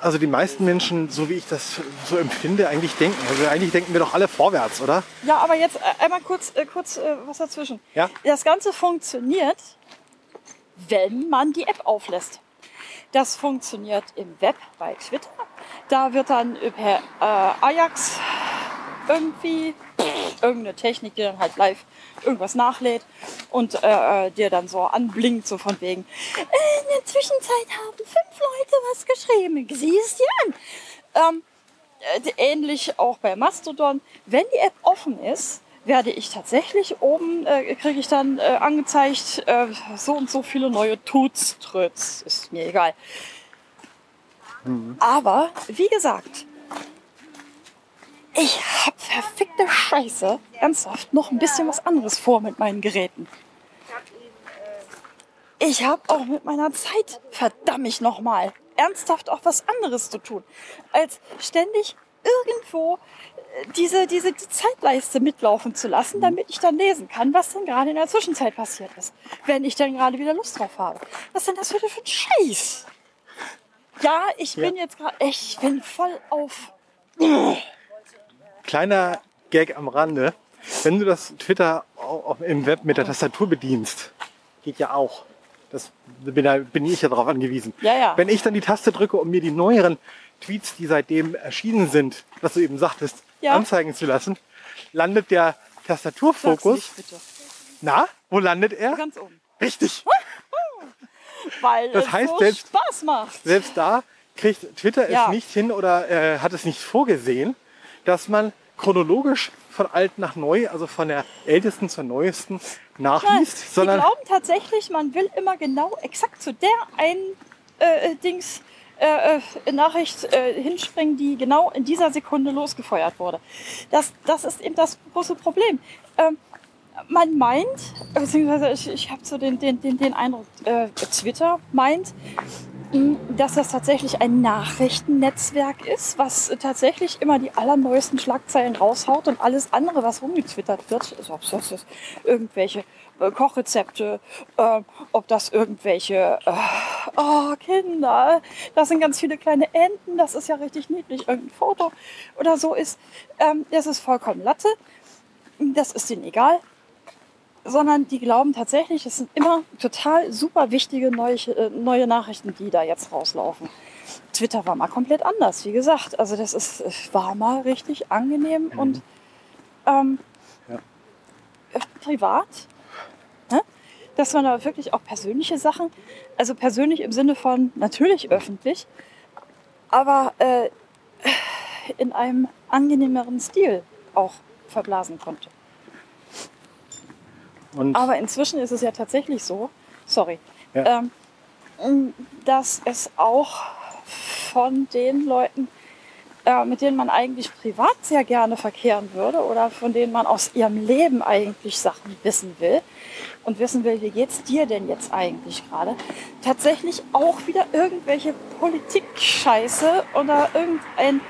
also die meisten Menschen, so wie ich das so empfinde, eigentlich denken. Also eigentlich denken wir doch alle vorwärts, oder? Ja, aber jetzt äh, einmal kurz, äh, kurz äh, was dazwischen. Ja. Das Ganze funktioniert, wenn man die App auflässt. Das funktioniert im Web bei Twitter. Da wird dann per äh, Ajax irgendwie irgendeine Technik, die dann halt live irgendwas nachlädt und äh, äh, dir dann so anblinkt, so von wegen, äh, in der Zwischenzeit haben fünf Leute was geschrieben, sieh es dir an. Ähm, äh, ähnlich auch bei Mastodon. Wenn die App offen ist, werde ich tatsächlich oben, äh, kriege ich dann äh, angezeigt, äh, so und so viele neue Tuts, Tröts, ist mir egal. Aber, wie gesagt, ich habe verfickte Scheiße ernsthaft noch ein bisschen was anderes vor mit meinen Geräten. Ich habe auch mit meiner Zeit, verdammt nochmal, ernsthaft auch was anderes zu tun, als ständig irgendwo äh, diese, diese die Zeitleiste mitlaufen zu lassen, damit ich dann lesen kann, was denn gerade in der Zwischenzeit passiert ist. Wenn ich dann gerade wieder Lust drauf habe. Was denn das für für ein Scheiß? Ja, ich bin jetzt gerade, ich bin voll auf. Kleiner Gag am Rande. Wenn du das Twitter im Web mit der Tastatur bedienst, geht ja auch. Das bin, da, bin ich ja darauf angewiesen. Ja, ja. Wenn ich dann die Taste drücke, um mir die neueren Tweets, die seitdem erschienen sind, was du eben sagtest, Ja. anzeigen zu lassen, landet der Tastaturfokus. nicht, bitte. Na, wo landet er? Ganz oben. Richtig. Weil Das es heißt, so selbst- Spaß macht. Selbst da kriegt Twitter Ja. es nicht hin oder äh, hat es nicht vorgesehen, dass man chronologisch von alt nach neu, also von der ältesten zur neuesten nachliest, die sondern glauben tatsächlich, man will immer genau exakt zu der einen äh, äh, Dings äh, äh, Nachricht äh, hinspringen, die genau in dieser Sekunde losgefeuert wurde. Das, das ist eben das große Problem. Ähm, man meint, beziehungsweise ich, ich habe so den, den, den, den Eindruck, Twitter meint, dass das tatsächlich ein Nachrichtennetzwerk ist, was tatsächlich immer die allerneuesten Schlagzeilen raushaut und alles andere, was rumgetwittert wird, also ob das ist irgendwelche äh, Kochrezepte, äh, ob das irgendwelche, äh, oh Kinder, das sind ganz viele kleine Enten, das ist ja richtig niedlich, irgendein Foto oder so ist, ähm, das ist vollkommen Latte, das ist denen egal sondern die glauben tatsächlich, es sind immer total super wichtige neue, äh, neue Nachrichten, die da jetzt rauslaufen. Twitter war mal komplett anders, wie gesagt. Also das ist, war mal richtig angenehm und ähm, Ja. äh, privat. Ne? Dass man da wirklich auch persönliche Sachen, also persönlich im Sinne von natürlich öffentlich, aber äh, in einem angenehmeren Stil auch verblasen konnte. Und Aber inzwischen ist es ja tatsächlich so, sorry, Ja. ähm, dass es auch von den Leuten, äh, mit denen man eigentlich privat sehr gerne verkehren würde oder von denen man aus ihrem Leben eigentlich Sachen wissen will und wissen will, wie geht's dir denn jetzt eigentlich gerade, tatsächlich auch wieder irgendwelche Politik-Scheiße oder irgendeinen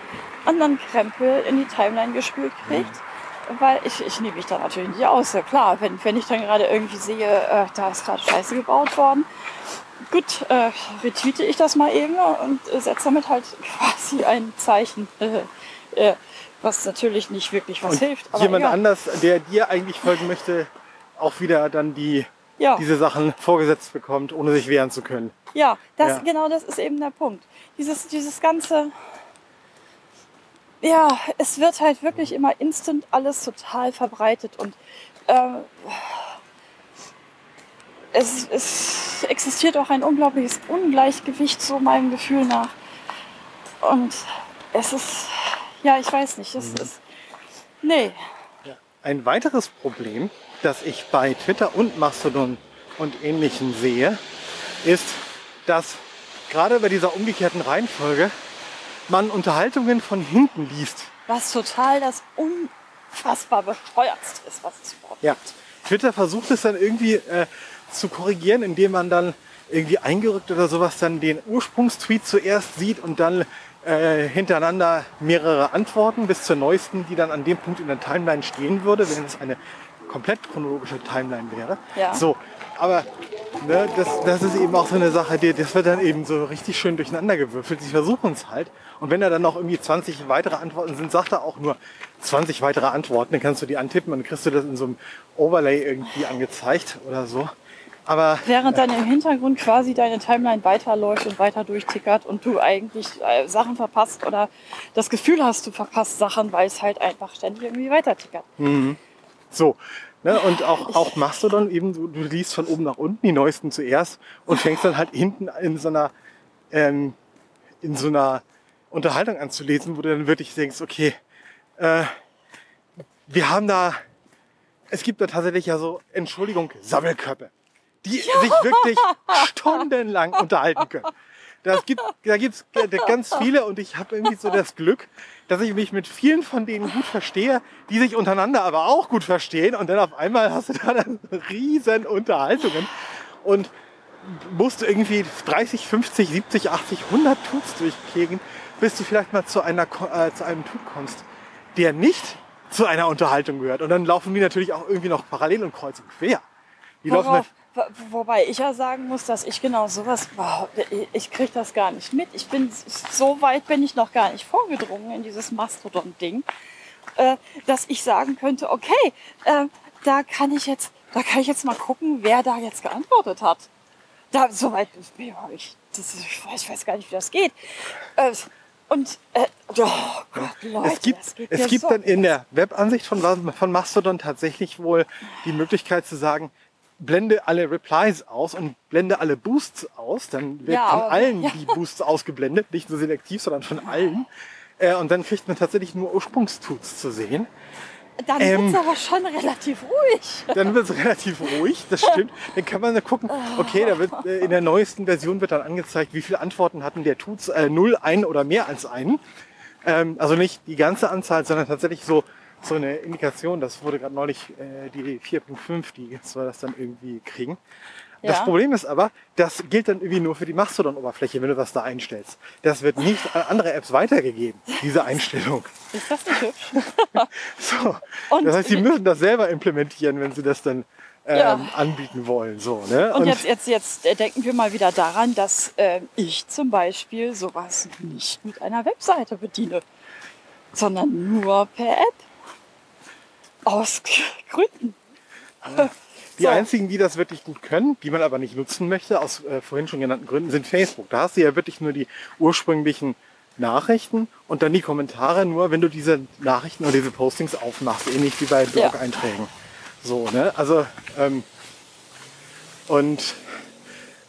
anderen Krempel in die Timeline gespült kriegt. Weil ich, ich nehme mich da natürlich nicht aus. Ja klar, wenn, wenn ich dann gerade irgendwie sehe, äh, da ist gerade Scheiße gebaut worden, gut, äh, retweete ich das mal eben und äh, setze damit halt quasi ein Zeichen. Äh, was natürlich nicht wirklich was Und hilft. Jemand egal. anders, der dir eigentlich folgen möchte, auch wieder dann die, Ja. diese Sachen vorgesetzt bekommt, ohne sich wehren zu können. Ja, das, Ja. genau das ist eben der Punkt. Dieses, dieses ganze, ja, es wird halt wirklich immer instant alles total verbreitet und äh, es, es existiert auch ein unglaubliches Ungleichgewicht, so meinem Gefühl nach. Und es ist, ja, ich weiß nicht, es ist, nee, Ein weiteres Problem, das ich bei Twitter und Mastodon und Ähnlichem sehe, ist, dass gerade bei dieser umgekehrten Reihenfolge man Unterhaltungen von hinten liest. was total das unfassbar bescheuertste ist, was es überhaupt Ja. Twitter versucht es dann irgendwie äh, zu korrigieren, indem man dann irgendwie eingerückt oder sowas dann den Ursprungstweet zuerst sieht und dann äh, hintereinander mehrere Antworten bis zur neuesten, die dann an dem Punkt in der Timeline stehen würde, wenn es eine komplett chronologische Timeline wäre. Ja. So, aber ne, das, das ist eben auch so eine Sache, die, das wird dann eben so richtig schön durcheinander gewürfelt. Sie versuchen es halt. Und wenn da dann noch irgendwie 20 weitere Antworten sind, sagt er auch nur 20 weitere Antworten. Dann kannst du die antippen und dann kriegst du das in so einem Overlay irgendwie angezeigt oder so. Aber Während dann im Hintergrund quasi deine Timeline weiterläuft und weiter durchtickert und du eigentlich äh, Sachen verpasst oder das Gefühl hast, du verpasst Sachen, weil es halt einfach ständig irgendwie weiter tickert. so. Ne, und auch, auch Mastodon eben, du, du liest von oben nach unten die neuesten zuerst und fängst dann halt hinten in so einer, ähm, in so einer Unterhaltung anzulesen, wo du dann wirklich denkst, okay, äh, wir haben da, es gibt da tatsächlich ja so, Entschuldigung, Sammelköpfe, die sich wirklich stundenlang unterhalten können. Das gibt, da gibt's ganz viele und ich habe irgendwie so das Glück, dass ich mich mit vielen von denen gut verstehe, die sich untereinander aber auch gut verstehen und dann auf einmal hast du da dann riesen Unterhaltungen und musst du irgendwie 30, 50, 70, 80, 100 Tuts durchkriegen, bis du vielleicht mal zu, einer, äh, zu einem Tut kommst, der nicht zu einer Unterhaltung gehört. Und dann laufen die natürlich auch irgendwie noch parallel und kreuz und quer. Die laufen Worauf, wo- wobei ich ja sagen muss, dass ich genau sowas, wow, ich- kriege das gar nicht mit. Ich bin, so weit bin ich noch gar nicht vorgedrungen in dieses Mastodon-Ding, äh, dass ich sagen könnte, okay, äh, da kann ich jetzt, da kann ich jetzt mal gucken, wer da jetzt geantwortet hat. Da, ja, ich, das, ich, weiß, ich weiß gar nicht, wie das geht. Und, äh, oh Gott, Leute, es gibt, es ja gibt so. dann in der Webansicht von, von Mastodon tatsächlich wohl die Möglichkeit zu sagen, blende alle Replies aus und blende alle Boosts aus. Dann wird Ja, von allen ja. die Boosts ausgeblendet, nicht nur selektiv, sondern von allen. Äh, und dann kriegt man tatsächlich nur Ursprungstuts zu sehen. Dann ähm, wird's aber schon relativ ruhig. Dann wird es relativ ruhig, das stimmt. Dann kann man da gucken, okay, da wird äh, in der neuesten Version wird dann angezeigt, wie viele Antworten hatten der Tuts, äh, null, ein oder mehr als einen. Ähm, also nicht die ganze Anzahl, sondern tatsächlich so, so eine Indikation. Das wurde gerade neulich äh, die 4.5, die soll das dann irgendwie kriegen. Das. Problem ist aber, das gilt dann irgendwie nur für die Mastodon-Oberfläche, wenn du was da einstellst. Das wird nicht an andere Apps weitergegeben, diese Einstellung. Ist das nicht hübsch? So. Und- das heißt, sie müssen das selber implementieren, wenn sie das dann ähm, Ja. anbieten wollen. So, ne? Und, jetzt, jetzt, jetzt äh, denken wir mal wieder daran, dass äh, ich zum Beispiel sowas nicht mit einer Webseite bediene, sondern nur per App. Aus Gründen. Die so. einzigen, die das wirklich gut können, die man aber nicht nutzen möchte, aus äh, vorhin schon genannten Gründen, sind Facebook. Da hast du ja wirklich nur die ursprünglichen Nachrichten und dann die Kommentare, nur wenn du diese Nachrichten oder diese Postings aufmachst, ähnlich wie bei Ja. Blog-Einträgen. So, ne? Also, ähm, und,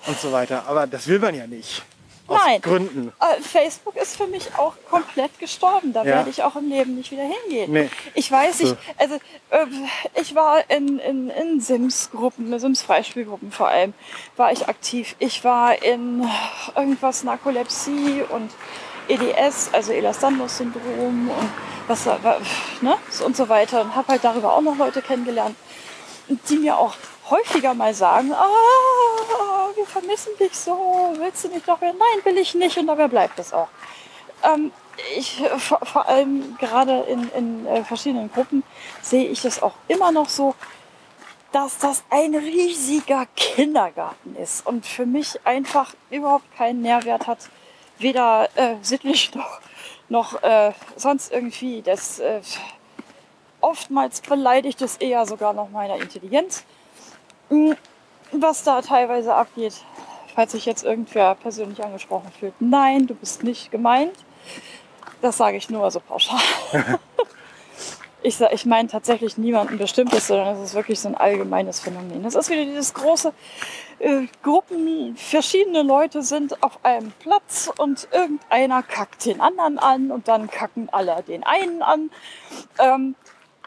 und so weiter. Aber das will man ja nicht. Aus Nein. Gründen. Äh, Facebook ist für mich auch komplett gestorben. Da Ja. werde ich auch im Leben nicht wieder hingehen. Nee. Ich weiß, ich, So. also, äh, ich war in, in, in Sims-Gruppen, Sims-Freispielgruppen vor allem, war ich aktiv. Ich war in irgendwas Narkolepsie und EDS, also Ehlers-Danlos-Syndrom und was ne, und so weiter und habe halt darüber auch noch Leute kennengelernt, die mir auch häufiger mal sagen, ah, wir vermissen dich so, willst du nicht noch mehr? Nein, will ich nicht und dabei bleibt es auch. Ähm, ich, vor, vor, allem gerade in, in äh, verschiedenen Gruppen sehe ich das auch immer noch so, dass das ein riesiger Kindergarten ist und für mich einfach überhaupt keinen Nährwert hat, weder äh, sittlich noch, noch äh, sonst irgendwie. Das äh, oftmals beleidigt es eher sogar noch meiner Intelligenz, was da teilweise abgeht. Falls sich jetzt irgendwer persönlich angesprochen fühlt, nein, du bist nicht gemeint. Das sage ich nur so pauschal. ich, ich meine tatsächlich niemanden Bestimmtes, sondern es ist wirklich so ein allgemeines Phänomen. Das ist wieder dieses große äh, Gruppen, verschiedene Leute sind auf einem Platz und irgendeiner kackt den anderen an und dann kacken alle den einen an. Ähm,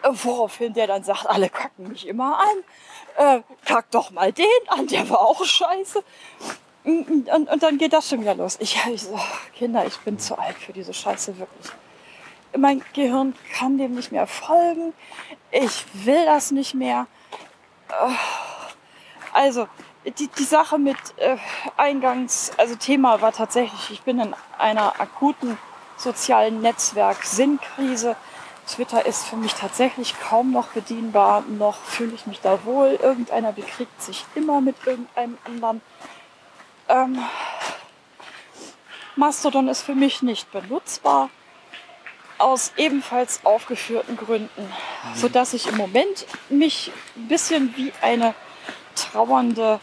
woraufhin der dann sagt, alle kacken mich immer an. Äh, kack doch mal den an, der war auch scheiße. Und, und, und dann geht das schon wieder los. Ich, ich so, Kinder, ich bin zu alt für diese Scheiße, wirklich mein Gehirn kann dem nicht mehr folgen. Ich will das nicht mehr. Äh, also, die, die Sache mit äh, Eingangs, also Thema war tatsächlich, ich bin in einer akuten sozialen Netzwerk-Sinnkrise. Twitter ist für mich tatsächlich kaum noch bedienbar, noch fühle ich mich da wohl. Irgendeiner bekriegt sich immer mit irgendeinem anderen. Ähm, Mastodon ist für mich nicht benutzbar aus ebenfalls aufgeführten Gründen, so dass ich im Moment mich ein bisschen wie eine trauernde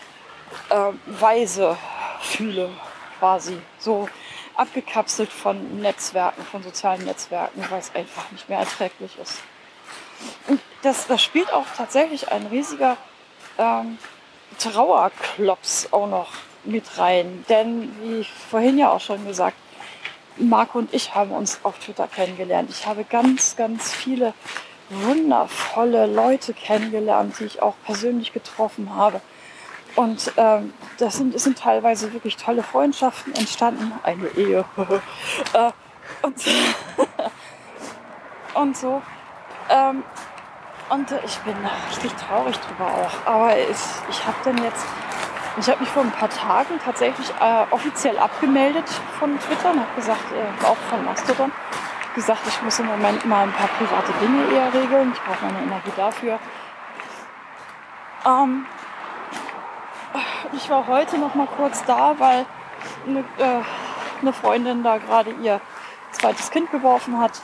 äh, Weise fühle, quasi so abgekapselt von Netzwerken, von sozialen Netzwerken, weil es einfach nicht mehr erträglich ist. Und das, das spielt auch tatsächlich ein riesiger ähm, Trauerklops auch noch mit rein. Denn, wie ich vorhin ja auch schon gesagt Marco und ich haben uns auf Twitter kennengelernt. Ich habe ganz, ganz viele wundervolle Leute kennengelernt, die ich auch persönlich getroffen habe. Und ähm, das sind, sind teilweise wirklich tolle Freundschaften entstanden, eine Ehe. äh, und, und so. Ähm, und ich bin richtig traurig drüber auch. Aber ich, ich habe dann jetzt ich habe mich vor ein paar Tagen tatsächlich äh, offiziell abgemeldet von Twitter und habe gesagt, äh, auch von Mastodon, gesagt, ich muss im Moment mal ein paar private Dinge eher regeln. Ich brauche meine Energie dafür. Ähm, ich war heute noch mal kurz da, weil eine, äh, eine Freundin da gerade ihr zweites Kind geworfen hat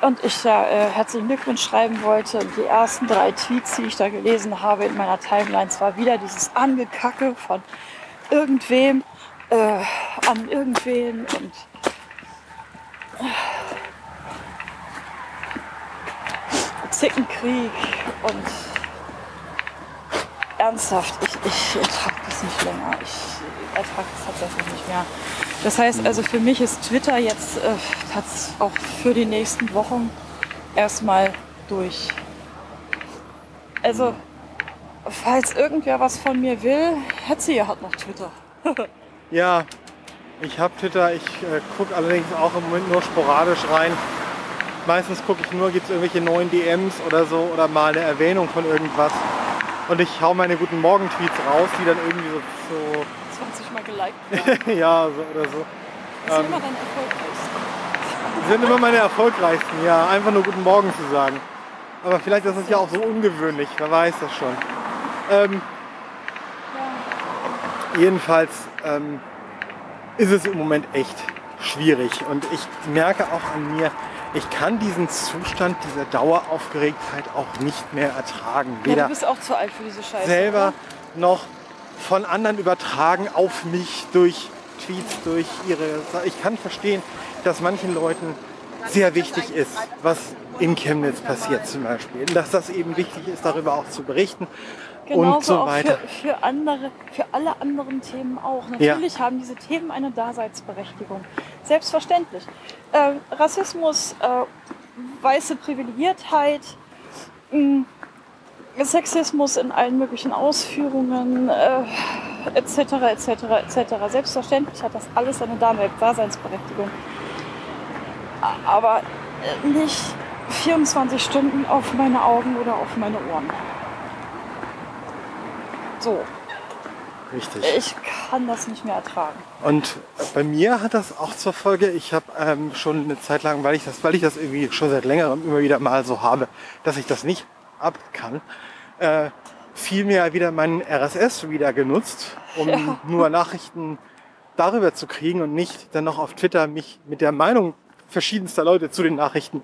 und ich da äh, herzlichen Glückwunsch schreiben wollte. Und die ersten drei Tweets, die ich da gelesen habe in meiner Timeline, war wieder dieses Angekacke von irgendwem äh, an irgendwen und äh, Zickenkrieg und ernsthaft, ich, ich ertrage das nicht länger. Ich ertrage das tatsächlich nicht mehr. Das heißt also, für mich ist Twitter jetzt äh, auch für die nächsten Wochen erstmal durch. Also, falls irgendwer was von mir will, Hetze hat noch Twitter. ja, ich habe Twitter. Ich äh, gucke allerdings auch im Moment nur sporadisch rein. Meistens gucke ich nur, gibt es irgendwelche neuen DMs oder so oder mal eine Erwähnung von irgendwas. Und ich hau meine guten Morgen-Tweets raus, die dann irgendwie so, so 20 Mal geliked werden. ja, so oder so. Das sind ähm, immer deine erfolgreichsten. sind immer meine erfolgreichsten, ja. Einfach nur guten Morgen zu sagen. Aber vielleicht ist es ja auch so ungewöhnlich, wer weiß das schon. Ähm, ja. Jedenfalls ähm, ist es im Moment echt schwierig. Und ich merke auch an mir, ich kann diesen Zustand dieser Daueraufgeregtheit auch nicht mehr ertragen. Weder ja, du bist auch zu alt für diese Scheiße. Selber oder? noch von anderen übertragen auf mich durch Tweets, durch ihre. Ich kann verstehen, dass manchen Leuten sehr wichtig ist, was in Chemnitz passiert zum Beispiel. Dass das eben wichtig ist, darüber auch zu berichten. Genauso und so weiter. Auch für, für, andere, für alle anderen Themen auch. Natürlich ja. haben diese Themen eine Daseinsberechtigung. Selbstverständlich. Äh, Rassismus, äh, weiße Privilegiertheit, mh, Sexismus in allen möglichen Ausführungen, äh, etc., etc., etc. Selbstverständlich hat das alles seine Daseinsberechtigung. Aber äh, nicht 24 Stunden auf meine Augen oder auf meine Ohren. So, Richtig. ich kann das nicht mehr ertragen. Und bei mir hat das auch zur Folge, ich habe ähm, schon eine Zeit lang, weil ich das, weil ich das irgendwie schon seit längerem immer wieder mal so habe, dass ich das nicht ab kann, äh, viel mehr wieder meinen RSS wieder genutzt, um Ja. nur Nachrichten darüber zu kriegen und nicht dann noch auf Twitter mich mit der Meinung verschiedenster Leute zu den Nachrichten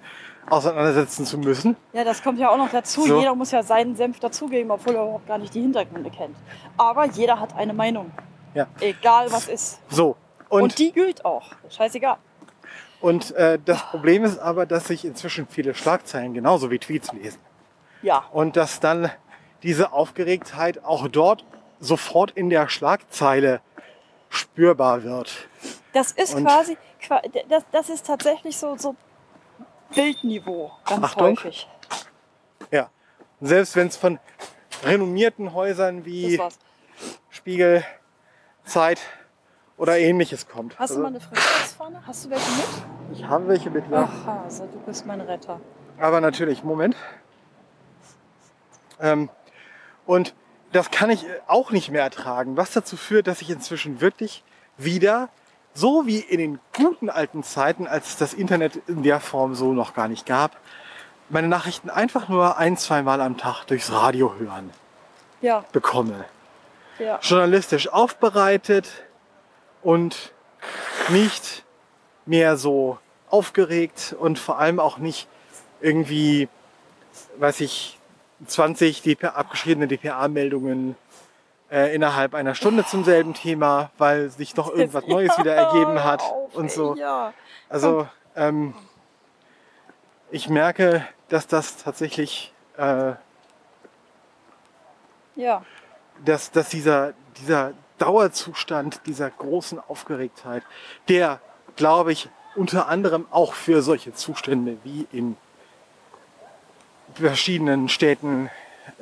auseinandersetzen zu müssen. Ja, das kommt ja auch noch dazu. So. Jeder muss ja seinen Senf dazugeben, obwohl er überhaupt gar nicht die Hintergründe kennt. Aber jeder hat eine Meinung. Ja. Egal was ist. So. Und, Und, die gilt auch. Scheißegal. und äh, das Problem ist aber, dass sich inzwischen viele Schlagzeilen genauso wie Tweets lesen. Ja. und dass dann diese Aufgeregtheit auch dort sofort in der Schlagzeile spürbar wird. Das ist Und- quasi, qua- das, das ist tatsächlich so, so Bildniveau ganz Achtung. häufig. Ja. Selbst wenn es von renommierten Häusern wie. Spiegel, Zeit oder ähnliches kommt. Hast du Also, mal eine Frühstücksfahne? Hast du welche mit? ich habe welche mit, ja. Ach, Hase, du bist mein Retter. Aber natürlich, Moment. Ähm, und das kann ich auch nicht mehr ertragen, was dazu führt, dass ich inzwischen wirklich wieder, so wie in den guten alten Zeiten, als es das Internet in der Form so noch gar nicht gab, meine Nachrichten einfach nur ein, zweimal am Tag durchs Radio hören Ja, bekomme. ja. Journalistisch aufbereitet und nicht mehr so aufgeregt und vor allem auch nicht irgendwie, weiß ich, 20 DPA, abgeschriebene DPA-Meldungen äh, innerhalb einer Stunde zum selben Thema, weil sich noch irgendwas Neues wieder ergeben hat und so. Also ähm, ich merke, dass das tatsächlich, äh, Ja. dass, dass dieser, dieser Dauerzustand dieser großen Aufgeregtheit, der, glaube ich, unter anderem auch für solche Zustände wie in verschiedenen Städten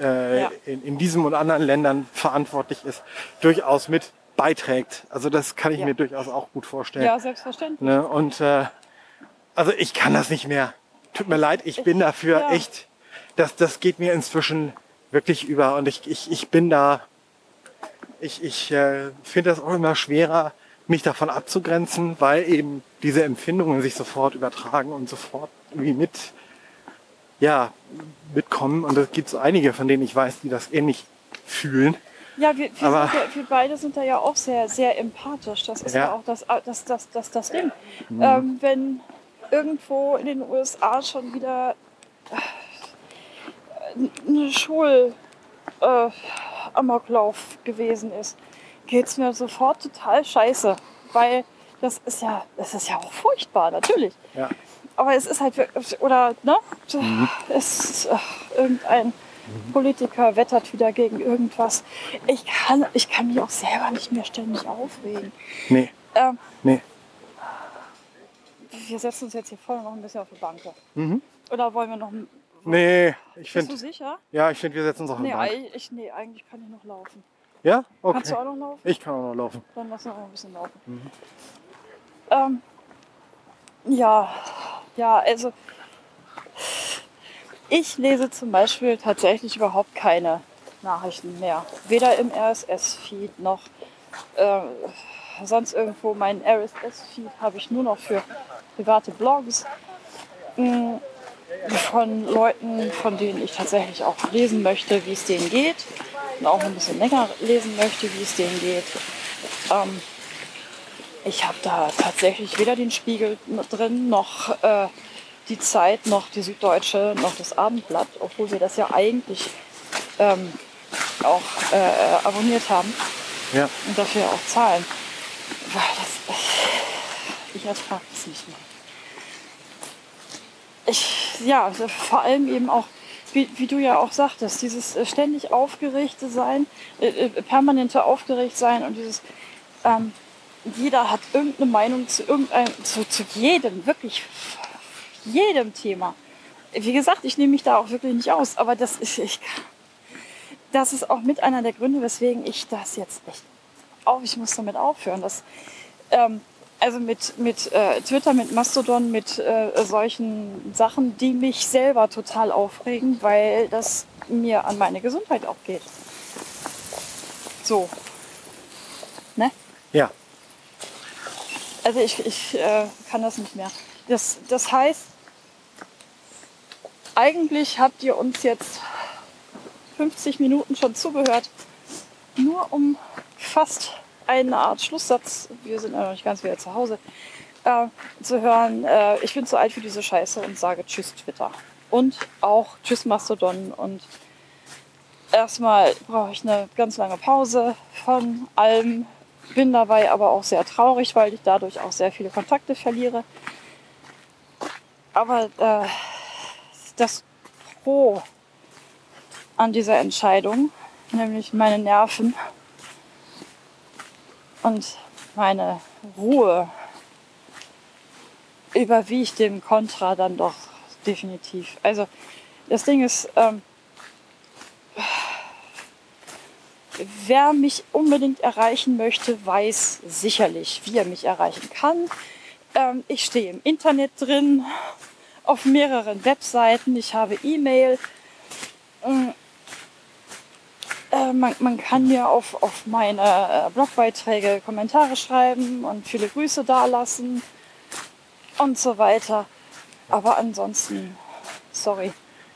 äh, Ja. in, in diesem und anderen Ländern verantwortlich ist, durchaus mit beiträgt. Also das kann ich Ja. mir durchaus auch gut vorstellen. ja, selbstverständlich. Ne? Und äh, also ich kann das nicht mehr. Tut mir leid, ich bin dafür ja. echt, das, das geht mir inzwischen wirklich über und ich, ich, ich bin da, ich, ich äh, finde das auch immer schwerer, mich davon abzugrenzen, weil eben diese Empfindungen sich sofort übertragen und sofort irgendwie mit, ja, mitkommen. Und es gibt einige, von denen ich weiß, die das ähnlich fühlen. Ja, wir, wir, Aber- sind ja, wir beide sind da ja auch sehr, sehr empathisch. Das ist ja, Ja. auch das, das, das, das, das Ding. Mhm. Ähm, wenn irgendwo in den USA schon wieder äh, eine Schul äh, Amoklauf gewesen ist, geht es mir sofort total scheiße. Weil das ist ja, das ist ja auch furchtbar, natürlich. Ja. Aber es ist halt, wirklich- oder, ne? Es ist, ach, irgendein Politiker wettert wieder gegen irgendwas. Ich kann, ich kann mich auch selber nicht mehr ständig aufregen. Nee, Ähm, nee. wir setzen uns jetzt hier vorne noch ein bisschen auf die Bank. Mhm. Oder wollen wir noch. Nee, ich Bist du finde, sicher? ja, ich finde, wir setzen uns auf Nee, eine Bank. ich, nee, eigentlich kann ich noch laufen. Ja? Okay. Kannst du auch noch laufen? Ich kann auch noch laufen. Dann lass uns noch ein bisschen laufen. Mhm. Ähm, ja, ja, also ich lese zum Beispiel tatsächlich überhaupt keine Nachrichten mehr. Weder im RSS-Feed noch äh, sonst irgendwo. Mein RSS-Feed habe ich nur noch für private Blogs mh, von Leuten, von denen ich tatsächlich auch lesen möchte, wie es denen geht. Und auch ein bisschen länger lesen möchte, wie es denen geht. Ähm, ich habe da tatsächlich weder den Spiegel drin, noch äh, die Zeit, noch die Süddeutsche, noch das Abendblatt, obwohl wir das ja eigentlich ähm, auch äh, abonniert haben Ja. und dafür auch zahlen. Weil das, ich ertrage das nicht mehr. Ich, ja, vor allem eben auch, wie, wie du ja auch sagtest, dieses äh, ständig aufgeregte Sein, äh, äh, permanente aufgeregt sein und dieses, ähm, jeder hat irgendeine Meinung zu irgendeinem, zu, zu jedem, wirklich jedem Thema. Wie gesagt, ich nehme mich da auch wirklich nicht aus, aber das ist, ich, das ist auch mit einer der Gründe, weswegen ich das jetzt echt auf, ich muss damit aufhören. Das, ähm, also mit, mit äh, Twitter, mit Mastodon, mit äh, solchen Sachen, die mich selber total aufregen, weil das mir an meine Gesundheit auch geht. So. Ne? Ja. Also ich, ich äh, kann das nicht mehr. Das, das heißt, eigentlich habt ihr uns jetzt 50 Minuten schon zugehört, nur um fast eine Art Schlusssatz, wir sind ja noch nicht ganz wieder zu Hause, äh, zu hören, äh, ich bin zu alt für diese Scheiße und sage Tschüss Twitter. Und auch Tschüss Mastodon. Und erstmal brauche ich eine ganz lange Pause von allem. Bin dabei aber auch sehr traurig, weil ich dadurch auch sehr viele Kontakte verliere. Aber äh, das Pro an dieser Entscheidung, nämlich meine Nerven und meine Ruhe, überwiegt dem Kontra dann doch definitiv. Also das Ding ist, ähm, wer mich unbedingt erreichen möchte, weiß sicherlich, wie er mich erreichen kann. Ähm, ich stehe im Internet drin, auf mehreren Webseiten, ich habe E-Mail. Ähm, äh, man, man, kann mir auf, auf meine äh, Blogbeiträge Kommentare schreiben und viele Grüße dalassen und so weiter. Aber ansonsten, sorry.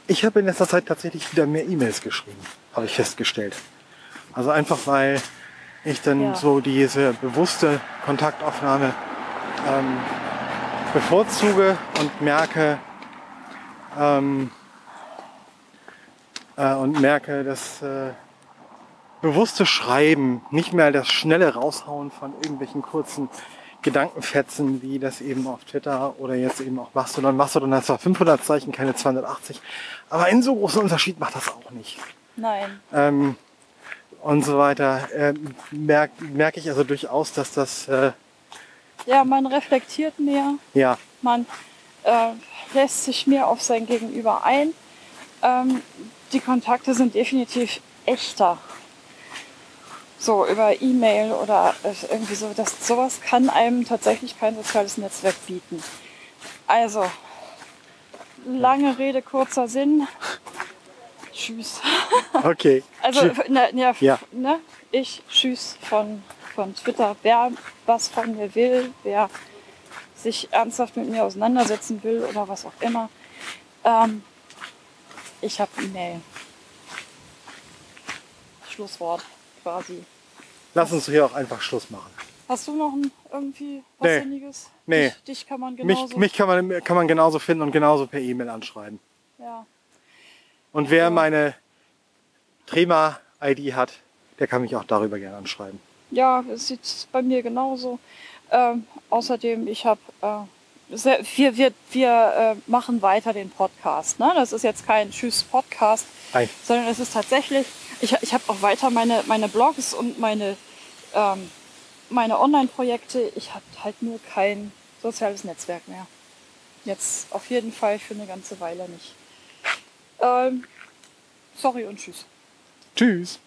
Ich habe in letzter Zeit tatsächlich wieder mehr E-Mails geschrieben, habe ich festgestellt. Also einfach weil ich dann Ja. so diese bewusste Kontaktaufnahme ähm, bevorzuge und merke ähm, äh, und merke, dass äh, bewusste Schreiben, nicht mehr das schnelle Raushauen von irgendwelchen kurzen Gedankenfetzen, wie das eben auf Twitter oder jetzt eben auch Mastodon. Mastodon hat zwar 500 Zeichen, keine 280, aber einen so großen Unterschied macht das auch nicht Nein. ähm, und so weiter, ähm, merke merk ich also durchaus, dass das, äh, Ja, man reflektiert mehr, ja, man äh, lässt sich mehr auf sein Gegenüber ein. Ähm, die Kontakte sind definitiv echter. So über E-Mail oder äh, irgendwie so. Das, sowas kann einem tatsächlich kein soziales Netzwerk bieten. Also, lange Rede, kurzer Sinn. Tschüss. okay. Also, ne, ne, Ja. ne, ich tschüss von, von Twitter. Wer was von mir will, wer sich ernsthaft mit mir auseinandersetzen will oder was auch immer. Ähm, ich habe E-Mail. Schlusswort quasi. Lass uns hier auch einfach Schluss machen. Hast du noch ein, irgendwie was Nee. Sinniges? Nee. Dich, dich kann man genauso. Mich, mich kann, man, kann man genauso finden und genauso per E-Mail anschreiben. ja. Und wer meine Trema-ID hat, der kann mich auch darüber gerne anschreiben. Ja, es sieht bei mir genauso. Ähm, außerdem, ich habe, äh, sehr- wir, wir, wir äh, machen weiter den Podcast. Ne? Das ist jetzt kein Tschüss-Podcast, sondern es ist tatsächlich, ich, ich habe auch weiter meine, meine Blogs und meine, ähm, meine Online-Projekte. Ich habe halt nur kein soziales Netzwerk mehr. Jetzt auf jeden Fall für eine ganze Weile nicht. Ähm, sorry und tschüss. Tschüss.